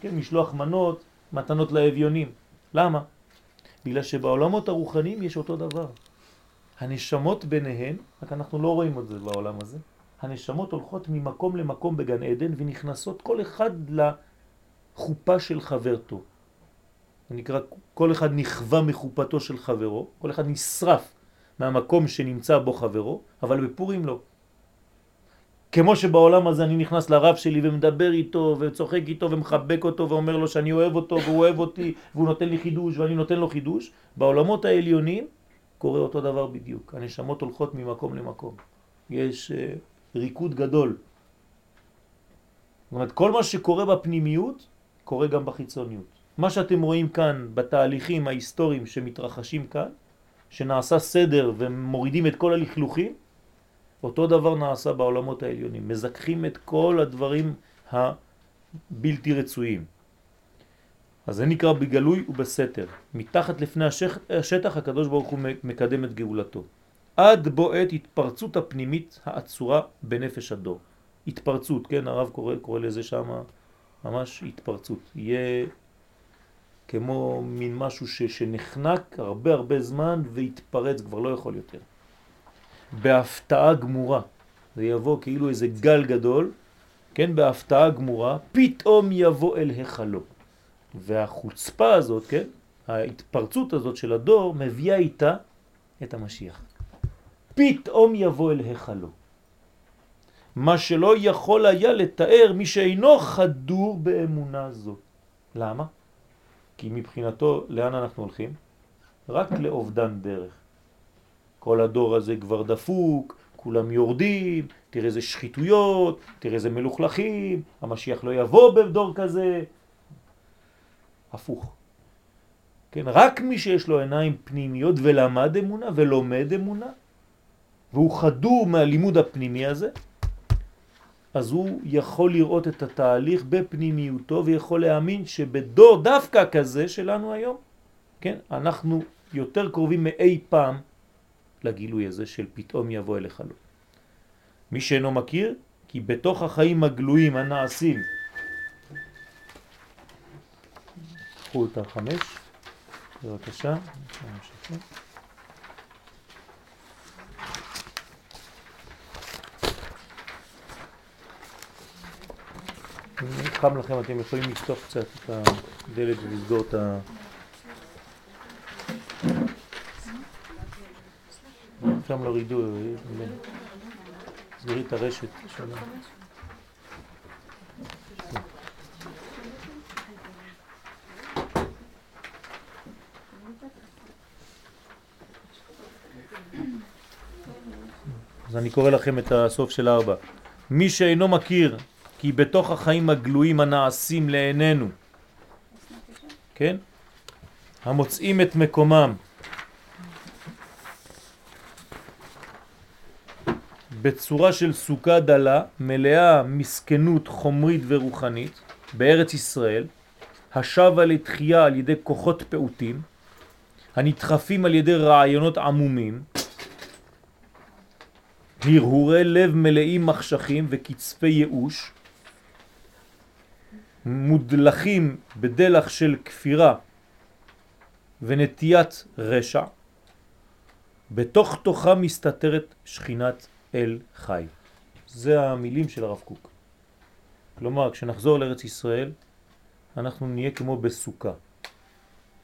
כן, משלוח מנות, מתנות לאביונים. למה? בגלל שבעולמות הרוחניים יש אותו דבר. הנשמות ביניהן, רק אנחנו לא רואים את זה בעולם הזה, הנשמות הולכות ממקום למקום בגן עדן ונכנסות כל אחד לחופה של חברתו. זה נקרא, כל אחד נכווה מחופתו של חברו, כל אחד נשרף מהמקום שנמצא בו חברו, אבל בפורים לא. כמו שבעולם הזה אני נכנס לרב שלי ומדבר איתו וצוחק איתו ומחבק אותו ואומר לו שאני אוהב אותו והוא אוהב אותי והוא נותן לי חידוש ואני נותן לו חידוש, בעולמות העליונים קורה אותו דבר בדיוק. הנשמות הולכות ממקום למקום. יש uh, ריקוד גדול. זאת אומרת, כל מה שקורה בפנימיות קורה גם בחיצוניות. מה שאתם רואים כאן בתהליכים ההיסטוריים שמתרחשים כאן, שנעשה סדר ומורידים את כל הלכלוכים, אותו דבר נעשה בעולמות העליונים. מזכחים את כל הדברים הבלתי רצויים. אז זה נקרא בגלוי ובסתר. מתחת לפני השטח הקדוש ברוך הוא מקדם את גאולתו. עד בועט התפרצות הפנימית העצורה בנפש הדור. התפרצות, כן, הרב קורא, קורא לזה שם ממש התפרצות. יהיה כמו מין משהו ש, שנחנק הרבה הרבה זמן והתפרץ, כבר לא יכול יותר. בהפתעה גמורה. זה יבוא כאילו איזה גל גדול, כן, בהפתעה גמורה, פתאום יבוא אל החלו. והחוצפה הזאת, כן, ההתפרצות הזאת של הדור מביאה איתה את המשיח. פתאום יבוא אל החלו. מה שלא יכול היה לתאר מי שאינו חדור באמונה זו. למה? כי מבחינתו, לאן אנחנו הולכים? רק לאובדן דרך. כל הדור הזה כבר דפוק, כולם יורדים, תראה איזה שחיתויות, תראה איזה מלוכלכים, המשיח לא יבוא בדור כזה. הפוך. כן, רק מי שיש לו עיניים פנימיות ולמד אמונה ולומד אמונה, והוא חדור מהלימוד הפנימי הזה, אז הוא יכול לראות את התהליך בפנימיותו ויכול להאמין שבדור דווקא כזה שלנו היום, כן, אנחנו יותר קרובים מאי פעם לגילוי הזה של פתאום יבוא אליך לו. מי שאינו מכיר, כי בתוך החיים הגלויים הנעשים, קחו את החמש, בבקשה, חם לכם אתם יכולים לפתוח קצת את הדלת ולסגור את ה... שם לא רידו, סגרי את הרשת. אז אני קורא לכם את הסוף של ארבע. מי שאינו מכיר כי בתוך החיים הגלויים הנעשים לעינינו, כן? המוצאים את מקומם בצורה של סוכה דלה, מלאה מסכנות חומרית ורוחנית, בארץ ישראל, השבה לתחייה על ידי כוחות פעוטים, הנדחפים על ידי רעיונות עמומים, הרהורי לב מלאים מחשכים וקצפי ייאוש, מודלכים בדלח של כפירה ונטיית רשע, בתוך תוכה מסתתרת שכינת אל חי. זה המילים של הרב קוק. כלומר, כשנחזור לארץ ישראל, אנחנו נהיה כמו בסוכה.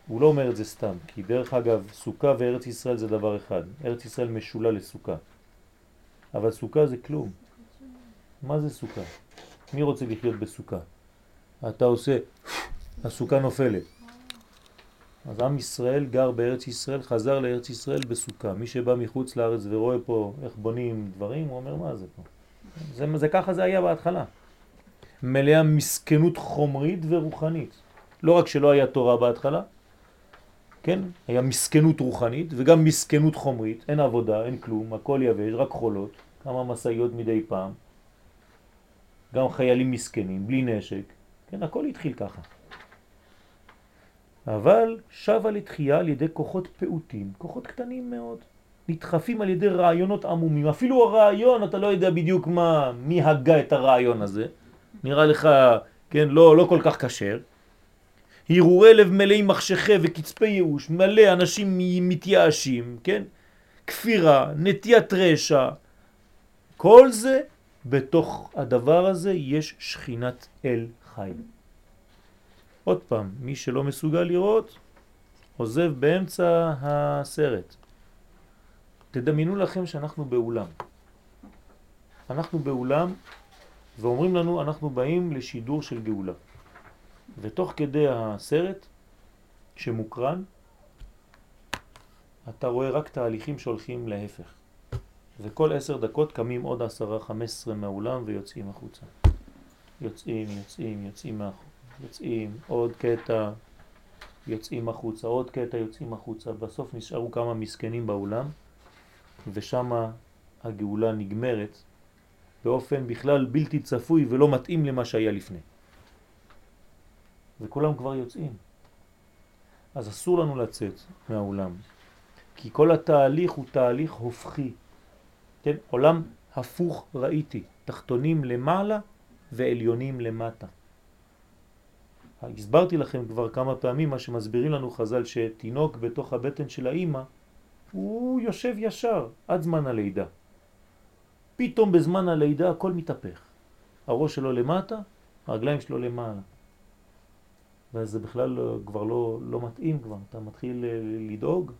הוא לא אומר את זה סתם, כי דרך אגב, סוכה וארץ ישראל זה דבר אחד. ארץ ישראל משולה לסוכה. אבל סוכה זה כלום. מה זה סוכה? מי רוצה לחיות בסוכה? אתה עושה, הסוכה נופלת. אז עם ישראל גר בארץ ישראל, חזר לארץ ישראל בסוכה. מי שבא מחוץ לארץ ורואה פה איך בונים דברים, הוא אומר מה זה פה? זה, זה ככה זה היה בהתחלה. מלאה מסכנות חומרית ורוחנית. לא רק שלא היה תורה בהתחלה, כן? היה מסכנות רוחנית וגם מסכנות חומרית, אין עבודה, אין כלום, הכל יבש, רק חולות, כמה מסעיות מדי פעם, גם חיילים מסכנים, בלי נשק, כן, הכל התחיל ככה. אבל שווה לתחייה על ידי כוחות פעוטים, כוחות קטנים מאוד, נדחפים על ידי רעיונות עמומים. אפילו הרעיון, אתה לא יודע בדיוק מה, מי הגה את הרעיון הזה. נראה לך, כן, לא, לא כל כך קשר. הרהורי לב מלאים מחשכי וקצפי ייאוש, מלא אנשים מתייאשים, כן? כפירה, נטיית רשע. כל זה, בתוך הדבר הזה יש שכינת אל חי. עוד פעם, מי שלא מסוגל לראות, עוזב באמצע הסרט. תדמיינו לכם שאנחנו באולם. אנחנו באולם ואומרים לנו אנחנו באים לשידור של גאולה. ותוך כדי הסרט שמוקרן, אתה רואה רק תהליכים שהולכים להפך. וכל עשר דקות קמים עוד עשרה, חמש עשרה מהאולם ויוצאים החוצה. יוצאים, יוצאים, יוצאים מהחוצה. יוצאים, עוד קטע יוצאים החוצה, עוד קטע יוצאים החוצה, בסוף נשארו כמה מסכנים באולם ושם הגאולה נגמרת באופן בכלל בלתי צפוי ולא מתאים למה שהיה לפני. וכולם כבר יוצאים. אז אסור לנו לצאת מהאולם, כי כל התהליך הוא תהליך הופכי. כן? עולם הפוך ראיתי, תחתונים למעלה ועליונים למטה. הסברתי לכם כבר כמה פעמים מה שמסבירים לנו חז"ל שתינוק בתוך הבטן של האימא הוא יושב ישר עד זמן הלידה. פתאום בזמן הלידה הכל מתהפך. הראש שלו למטה, הרגליים שלו למעלה. ואז זה בכלל לא, כבר לא, לא מתאים כבר, אתה מתחיל אה, לדאוג,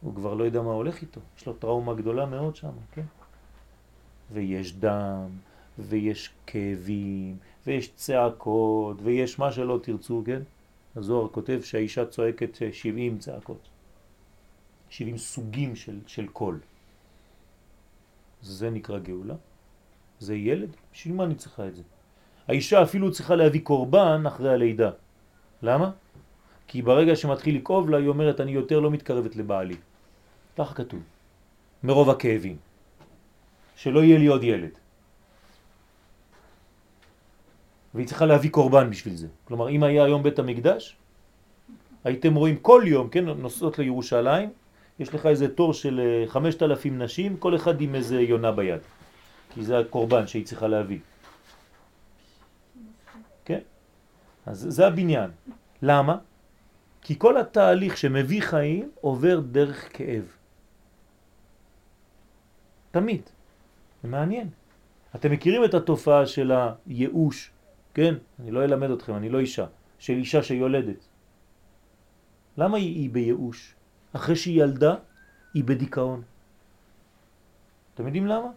הוא כבר לא יודע מה הולך איתו, יש לו טראומה גדולה מאוד שם, כן? ויש דם, ויש כאבים, ויש צעקות, ויש מה שלא תרצו, כן? הזוהר כותב שהאישה צועקת 70 צעקות, 70 סוגים של, של קול. זה נקרא גאולה. זה ילד? בשביל מה אני צריכה את זה? האישה אפילו צריכה להביא קורבן אחרי הלידה. למה? כי ברגע שמתחיל לקרוב לה, היא אומרת, אני יותר לא מתקרבת לבעלי. ככה כתוב. מרוב הכאבים. שלא יהיה לי עוד ילד. והיא צריכה להביא קורבן בשביל זה. כלומר, אם היה היום בית המקדש, הייתם רואים כל יום, כן, נוסעות לירושלים, יש לך איזה תור של 5,000 אה, נשים, כל אחד עם איזה יונה ביד. כי זה הקורבן שהיא צריכה להביא. כן? אז זה הבניין. למה? כי כל התהליך שמביא חיים עובר דרך כאב. תמיד. זה מעניין. אתם מכירים את התופעה של הייאוש, כן? אני לא אלמד אתכם, אני לא אישה. של אישה שיולדת. למה היא, היא בייאוש? אחרי שהיא ילדה, היא בדיכאון. אתם יודעים למה?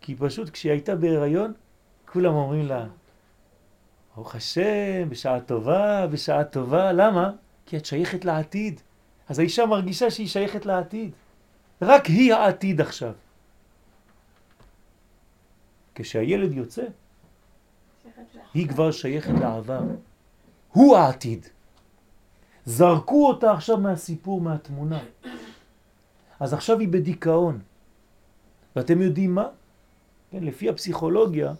כי פשוט כשהיא הייתה בהיריון, כולם אומרים לה, ברוך השם, בשעה טובה, בשעה טובה. למה? כי את שייכת לעתיד. אז האישה מרגישה שהיא שייכת לעתיד. רק היא העתיד עכשיו. כשהילד יוצא, היא כבר שייכת לעבר. הוא העתיד. זרקו אותה עכשיו מהסיפור, מהתמונה. אז עכשיו היא בדיכאון. ואתם יודעים מה? כן, לפי הפסיכולוגיה,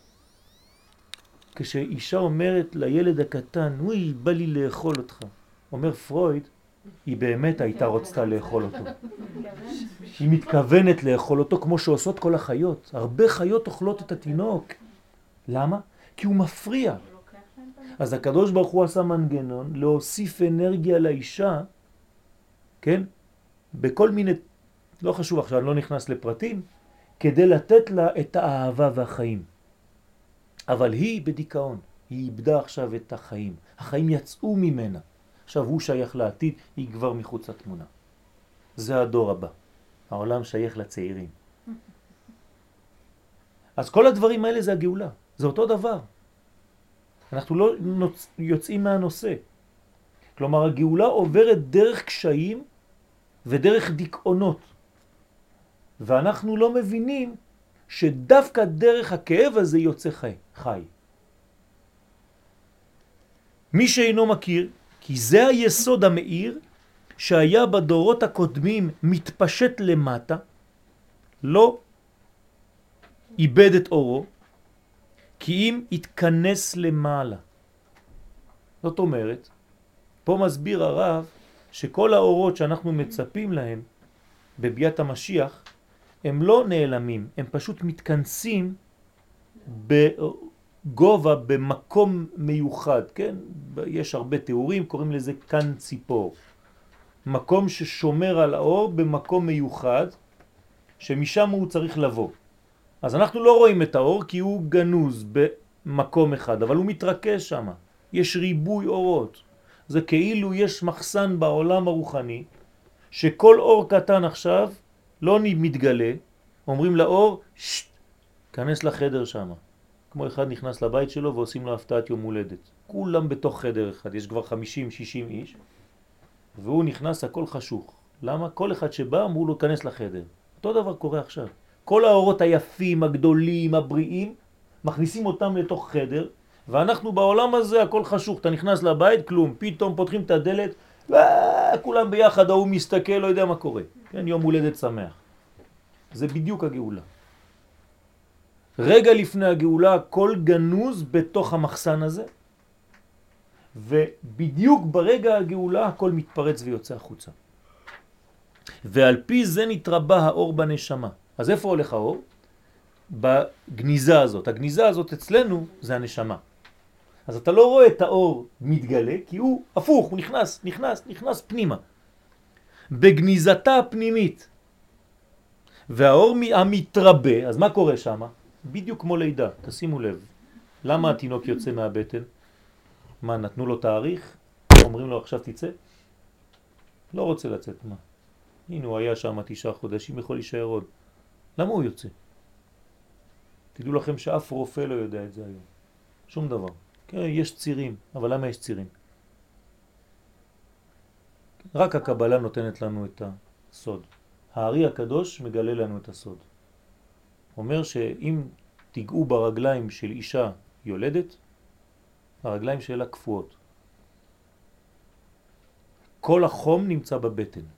כשאישה אומרת לילד הקטן, וואי, בא לי לאכול אותך, אומר פרויד, היא באמת הייתה רוצה לאכול אותו. <laughs> היא מתכוונת לאכול אותו כמו שעושות כל החיות. הרבה חיות אוכלות את התינוק. למה? כי הוא מפריע. אז הקדוש ברוך הוא עשה מנגנון להוסיף אנרגיה לאישה, כן? בכל מיני, לא חשוב עכשיו, אני לא נכנס לפרטים, כדי לתת לה את האהבה והחיים. אבל היא בדיכאון, היא איבדה עכשיו את החיים. החיים יצאו ממנה. עכשיו הוא שייך לעתיד, היא כבר מחוץ לתמונה. זה הדור הבא. העולם שייך לצעירים. אז כל הדברים האלה זה הגאולה, זה אותו דבר. אנחנו לא יוצאים מהנושא. כלומר, הגאולה עוברת דרך קשיים ודרך דיכאונות. ואנחנו לא מבינים שדווקא דרך הכאב הזה יוצא חי. חי. מי שאינו מכיר, כי זה היסוד המאיר שהיה בדורות הקודמים מתפשט למטה, לא איבד את אורו, כי אם יתכנס למעלה. זאת אומרת, פה מסביר הרב שכל האורות שאנחנו מצפים להם בביאת המשיח, הם לא נעלמים, הם פשוט מתכנסים בגובה, במקום מיוחד, כן? יש הרבה תיאורים, קוראים לזה כאן ציפור. מקום ששומר על האור במקום מיוחד, שמשם הוא צריך לבוא. אז אנחנו לא רואים את האור כי הוא גנוז במקום אחד, אבל הוא מתרכז שם. יש ריבוי אורות. זה כאילו יש מחסן בעולם הרוחני, שכל אור קטן עכשיו לא מתגלה, אומרים לאור, שט, כנס לחדר שם. כמו אחד נכנס לבית שלו ועושים לו הפתעת יום הולדת. כולם בתוך חדר אחד, יש כבר 50-60 איש, והוא נכנס, הכל חשוך. למה? כל אחד שבא אמרו לו, כנס לחדר. אותו דבר קורה עכשיו. כל האורות היפים, הגדולים, הבריאים, מכניסים אותם לתוך חדר, ואנחנו בעולם הזה הכל חשוך. אתה נכנס לבית, כלום. פתאום פותחים את הדלת, וכולם ביחד, ההוא מסתכל, לא יודע מה קורה. כן, יום הולדת שמח. זה בדיוק הגאולה. רגע לפני הגאולה הכל גנוז בתוך המחסן הזה, ובדיוק ברגע הגאולה הכל מתפרץ ויוצא החוצה. ועל פי זה נתרבה האור בנשמה. אז איפה הולך האור? בגניזה הזאת. הגניזה הזאת אצלנו זה הנשמה. אז אתה לא רואה את האור מתגלה, כי הוא הפוך, הוא נכנס, נכנס, נכנס פנימה. בגניזתה הפנימית. והאור המתרבה, אז מה קורה שם? בדיוק כמו לידה, תשימו לב. למה התינוק יוצא מהבטן? מה, נתנו לו תאריך? אומרים לו עכשיו תצא? לא רוצה לצאת, מה? הנה הוא היה שם תשעה חודשים, יכול להישאר עוד. למה הוא יוצא? תדעו לכם שאף רופא לא יודע את זה היום. שום דבר. כן, יש צירים, אבל למה יש צירים? רק הקבלה נותנת לנו את הסוד. הארי הקדוש מגלה לנו את הסוד. אומר שאם תיגעו ברגליים של אישה יולדת, הרגליים שלה קפואות. כל החום נמצא בבטן.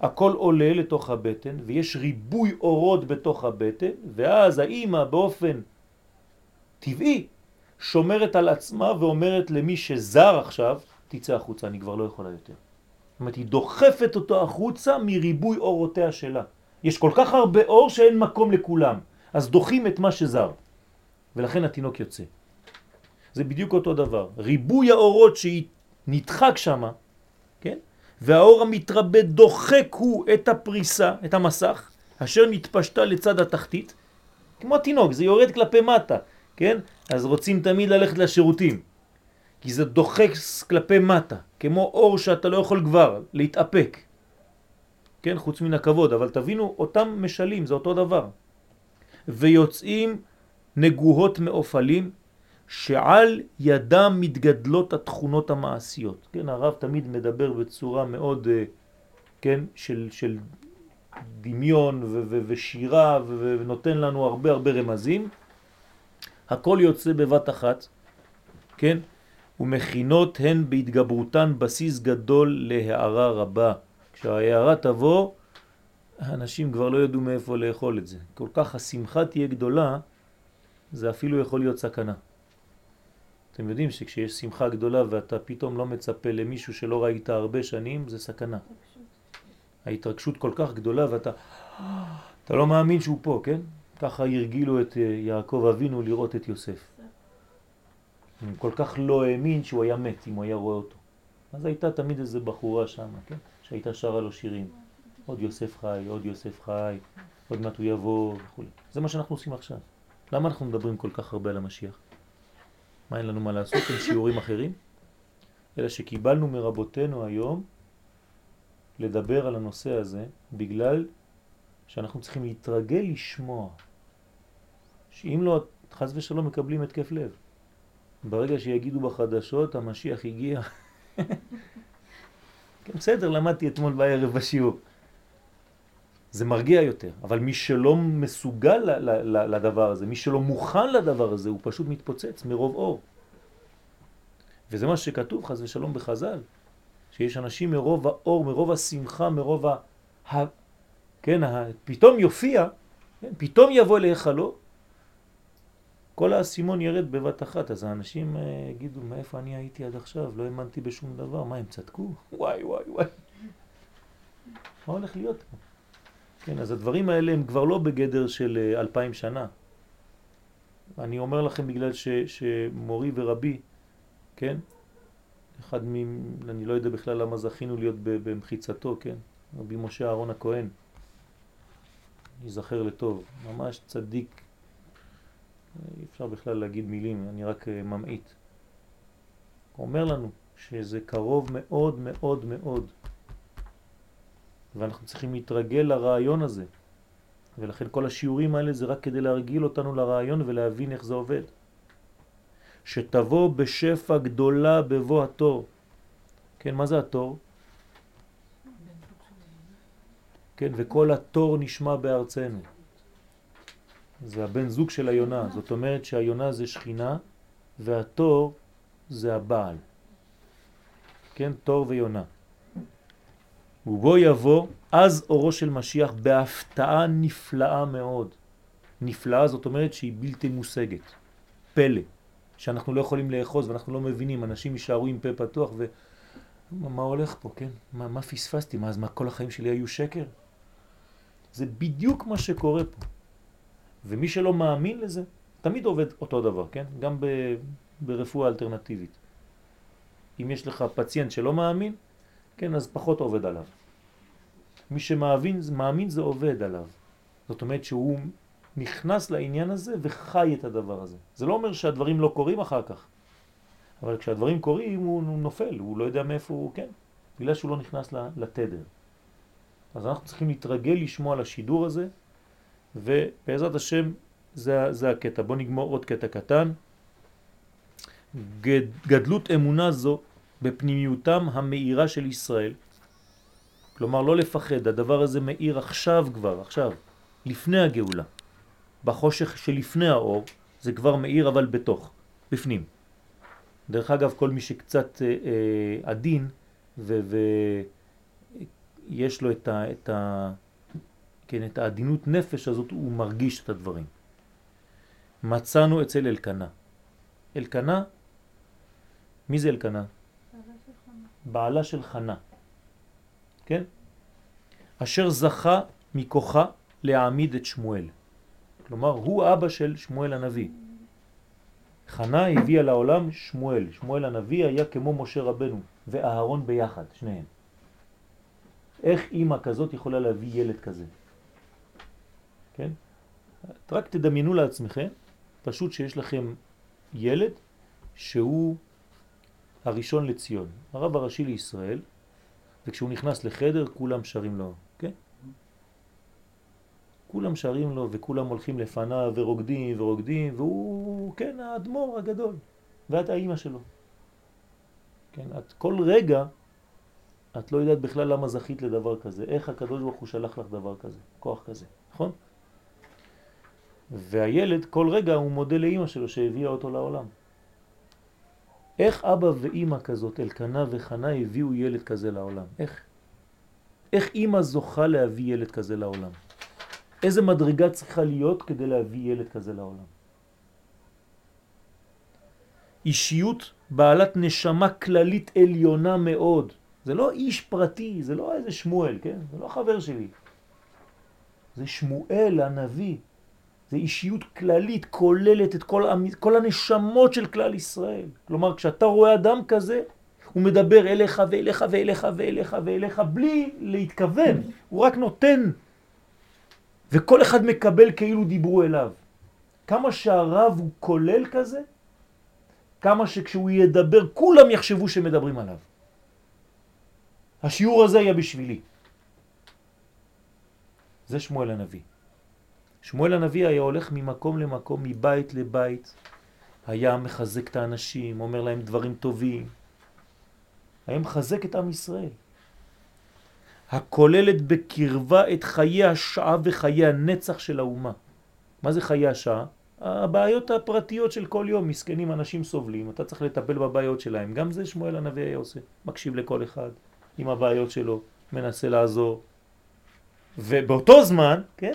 הכל עולה לתוך הבטן ויש ריבוי אורות בתוך הבטן ואז האימא באופן טבעי שומרת על עצמה ואומרת למי שזר עכשיו תצא החוצה, אני כבר לא יכולה יותר. זאת אומרת, היא דוחפת אותו החוצה מריבוי אורותיה שלה. יש כל כך הרבה אור שאין מקום לכולם, אז דוחים את מה שזר. ולכן התינוק יוצא. זה בדיוק אותו דבר. ריבוי האורות שהיא נדחק שמה, כן? והאור המתרבה דוחק הוא את הפריסה, את המסך, אשר נתפשטה לצד התחתית, כמו תינוק, זה יורד כלפי מטה, כן? אז רוצים תמיד ללכת לשירותים, כי זה דוחק כלפי מטה, כמו אור שאתה לא יכול כבר להתאפק, כן? חוץ מן הכבוד, אבל תבינו, אותם משלים, זה אותו דבר. ויוצאים נגוהות מאופלים, שעל ידם מתגדלות התכונות המעשיות. כן, הרב תמיד מדבר בצורה מאוד, אה, כן, של, של דמיון ו- ו- ושירה ו- ונותן לנו הרבה הרבה רמזים. הכל יוצא בבת אחת, כן, ומכינות הן בהתגברותן בסיס גדול להערה רבה. כשההערה תבוא, האנשים כבר לא ידעו מאיפה לאכול את זה. כל כך השמחה תהיה גדולה, זה אפילו יכול להיות סכנה. אתם יודעים שכשיש שמחה גדולה ואתה פתאום לא מצפה למישהו שלא ראית הרבה שנים, זה סכנה. ההתרגשות כל כך גדולה ואתה אתה לא מאמין שהוא פה, כן? ככה הרגילו את אה, יעקב אבינו לראות את יוסף. הוא כל כך לא האמין שהוא היה מת אם הוא היה רואה אותו. אז הייתה תמיד איזה בחורה שם, כן? שהייתה שרה לו שירים. עוד יוסף חי, עוד יוסף חי, עוד מעט הוא יבוא וכו'. זה מה שאנחנו עושים עכשיו. למה אנחנו מדברים כל כך הרבה על המשיח? מה אין לנו מה לעשות עם שיעורים אחרים? אלא שקיבלנו מרבותינו היום לדבר על הנושא הזה בגלל שאנחנו צריכים להתרגל לשמוע. שאם לא, חז ושלום מקבלים התקף לב. ברגע שיגידו בחדשות, המשיח הגיע. <laughs> כן, בסדר, למדתי אתמול בערב בשיעור. זה מרגיע יותר, אבל מי שלא מסוגל לדבר הזה, מי שלא מוכן לדבר הזה, הוא פשוט מתפוצץ מרוב אור. וזה מה שכתוב חז ושלום בחז"ל, שיש אנשים מרוב האור, מרוב השמחה, מרוב ה... ה... כן, ה... פתאום יופיע, כן, פתאום יבוא להיכלו, כל האסימון ירד בבת אחת, אז האנשים אה, יגידו, מאיפה אני הייתי עד עכשיו? לא האמנתי בשום דבר, מה הם צדקו? <laughs> וואי וואי וואי. מה הולך להיות פה? כן, אז הדברים האלה הם כבר לא בגדר של אה, אלפיים שנה. אני אומר לכם בגלל ש, שמורי ורבי, כן, אחד מ... אני לא יודע בכלל למה זכינו להיות במחיצתו, כן, רבי משה אהרון הכהן, ייזכר לטוב, ממש צדיק, אי אפשר בכלל להגיד מילים, אני רק אה, ממעיט. אומר לנו שזה קרוב מאוד מאוד מאוד ואנחנו צריכים להתרגל לרעיון הזה. ולכן כל השיעורים האלה זה רק כדי להרגיל אותנו לרעיון ולהבין איך זה עובד. שתבוא בשפע גדולה בבוא התור. כן, מה זה התור? כן, וכל התור נשמע בארצנו. זה הבן זוג של היונה, זאת אומרת שהיונה זה שכינה והתור זה הבעל. כן, תור ויונה. ובו יבוא אז אורו של משיח בהפתעה נפלאה מאוד. נפלאה זאת אומרת שהיא בלתי מושגת. פלא, שאנחנו לא יכולים לאחוז ואנחנו לא מבינים, אנשים יישארו עם פה פתוח ו... מה, מה הולך פה, כן? מה, מה פספסתי? מה, אז מה כל החיים שלי היו שקר? זה בדיוק מה שקורה פה. ומי שלא מאמין לזה, תמיד עובד אותו דבר, כן? גם ב, ברפואה אלטרנטיבית. אם יש לך פציינט שלא מאמין, כן, אז פחות עובד עליו. מי שמאמין מאמין זה עובד עליו. זאת אומרת שהוא נכנס לעניין הזה וחי את הדבר הזה. זה לא אומר שהדברים לא קורים אחר כך. אבל כשהדברים קורים הוא נופל, הוא לא יודע מאיפה הוא, כן, בגלל שהוא לא נכנס לתדר. אז אנחנו צריכים להתרגל לשמוע על השידור הזה, ובעזרת השם זה, זה הקטע. בוא נגמור עוד קטע קטן. גד, גדלות אמונה זו בפנימיותם המאירה של ישראל, כלומר לא לפחד, הדבר הזה מאיר עכשיו כבר, עכשיו, לפני הגאולה. בחושך שלפני האור זה כבר מאיר אבל בתוך, בפנים. דרך אגב, כל מי שקצת אה, אה, עדין ויש לו את, ה, את, ה, כן, את העדינות נפש הזאת, הוא מרגיש את הדברים. מצאנו אצל אלקנה. אלקנה, מי זה אלקנה? בעלה של חנה. כן? אשר זכה מכוחה להעמיד את שמואל. כלומר, הוא אבא של שמואל הנביא. חנה הביאה לעולם שמואל. שמואל הנביא היה כמו משה רבנו ואהרון ביחד, שניהם. איך אימא כזאת יכולה להביא ילד כזה? כן? רק תדמיינו לעצמכם, פשוט שיש לכם ילד שהוא הראשון לציון, הרב הראשי לישראל, וכשהוא נכנס לחדר כולם שרים לו, כן? כולם שרים לו וכולם הולכים לפניו ורוקדים ורוקדים, והוא, כן, האדמו"ר הגדול, ואת האימא שלו. כן, את כל רגע, את לא יודעת בכלל למה זכית לדבר כזה, איך הקדוש ברוך הוא שלח לך דבר כזה, כוח כזה, נכון? והילד כל רגע הוא מודה לאימא שלו שהביאה אותו לעולם. איך אבא ואימא כזאת, אלקנה וחנה, הביאו ילד כזה לעולם? איך? איך אימא זוכה להביא ילד כזה לעולם? איזה מדרגה צריכה להיות כדי להביא ילד כזה לעולם? אישיות בעלת נשמה כללית עליונה מאוד. זה לא איש פרטי, זה לא איזה שמואל, כן? זה לא חבר שלי. זה שמואל הנביא. זה אישיות כללית, כוללת את כל, כל הנשמות של כלל ישראל. כלומר, כשאתה רואה אדם כזה, הוא מדבר אליך ואליך ואליך ואליך ואליך בלי להתכוון, הוא רק נותן. וכל אחד מקבל כאילו דיברו אליו. כמה שהרב הוא כולל כזה, כמה שכשהוא ידבר כולם יחשבו שמדברים עליו. השיעור הזה היה בשבילי. זה שמואל הנביא. שמואל הנביא היה הולך ממקום למקום, מבית לבית, היה מחזק את האנשים, אומר להם דברים טובים, היה מחזק את עם ישראל. הכוללת בקרבה את חיי השעה וחיי הנצח של האומה. מה זה חיי השעה? הבעיות הפרטיות של כל יום, מסכנים, אנשים סובלים, אתה צריך לטפל בבעיות שלהם. גם זה שמואל הנביא היה עושה, מקשיב לכל אחד עם הבעיות שלו, מנסה לעזור. ובאותו זמן, כן,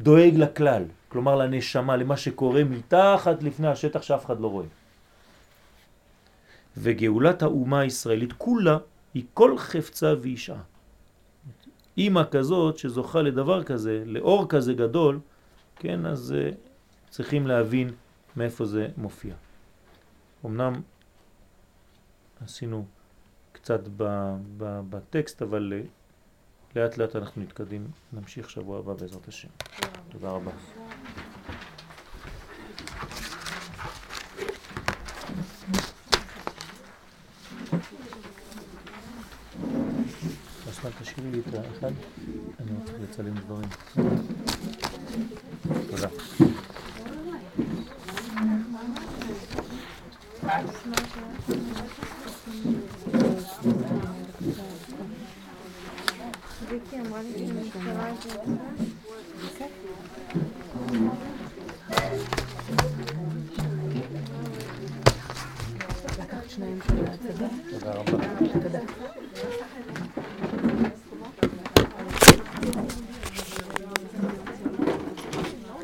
דואג לכלל, כלומר לנשמה, למה שקורה מתחת לפני השטח שאף אחד לא רואה. וגאולת האומה הישראלית כולה היא כל חפצה ואישה. אימא כזאת שזוכה לדבר כזה, לאור כזה גדול, כן, אז uh, צריכים להבין מאיפה זה מופיע. אמנם עשינו קצת בטקסט, אבל uh, לאט לאט אנחנו נתקדים, נמשיך שבוע הבא בעזרת השם. תודה רבה. אסמאל תשאירי לי את האחד, אני רוצה לצלם דברים. תודה. ויקי לי שהיא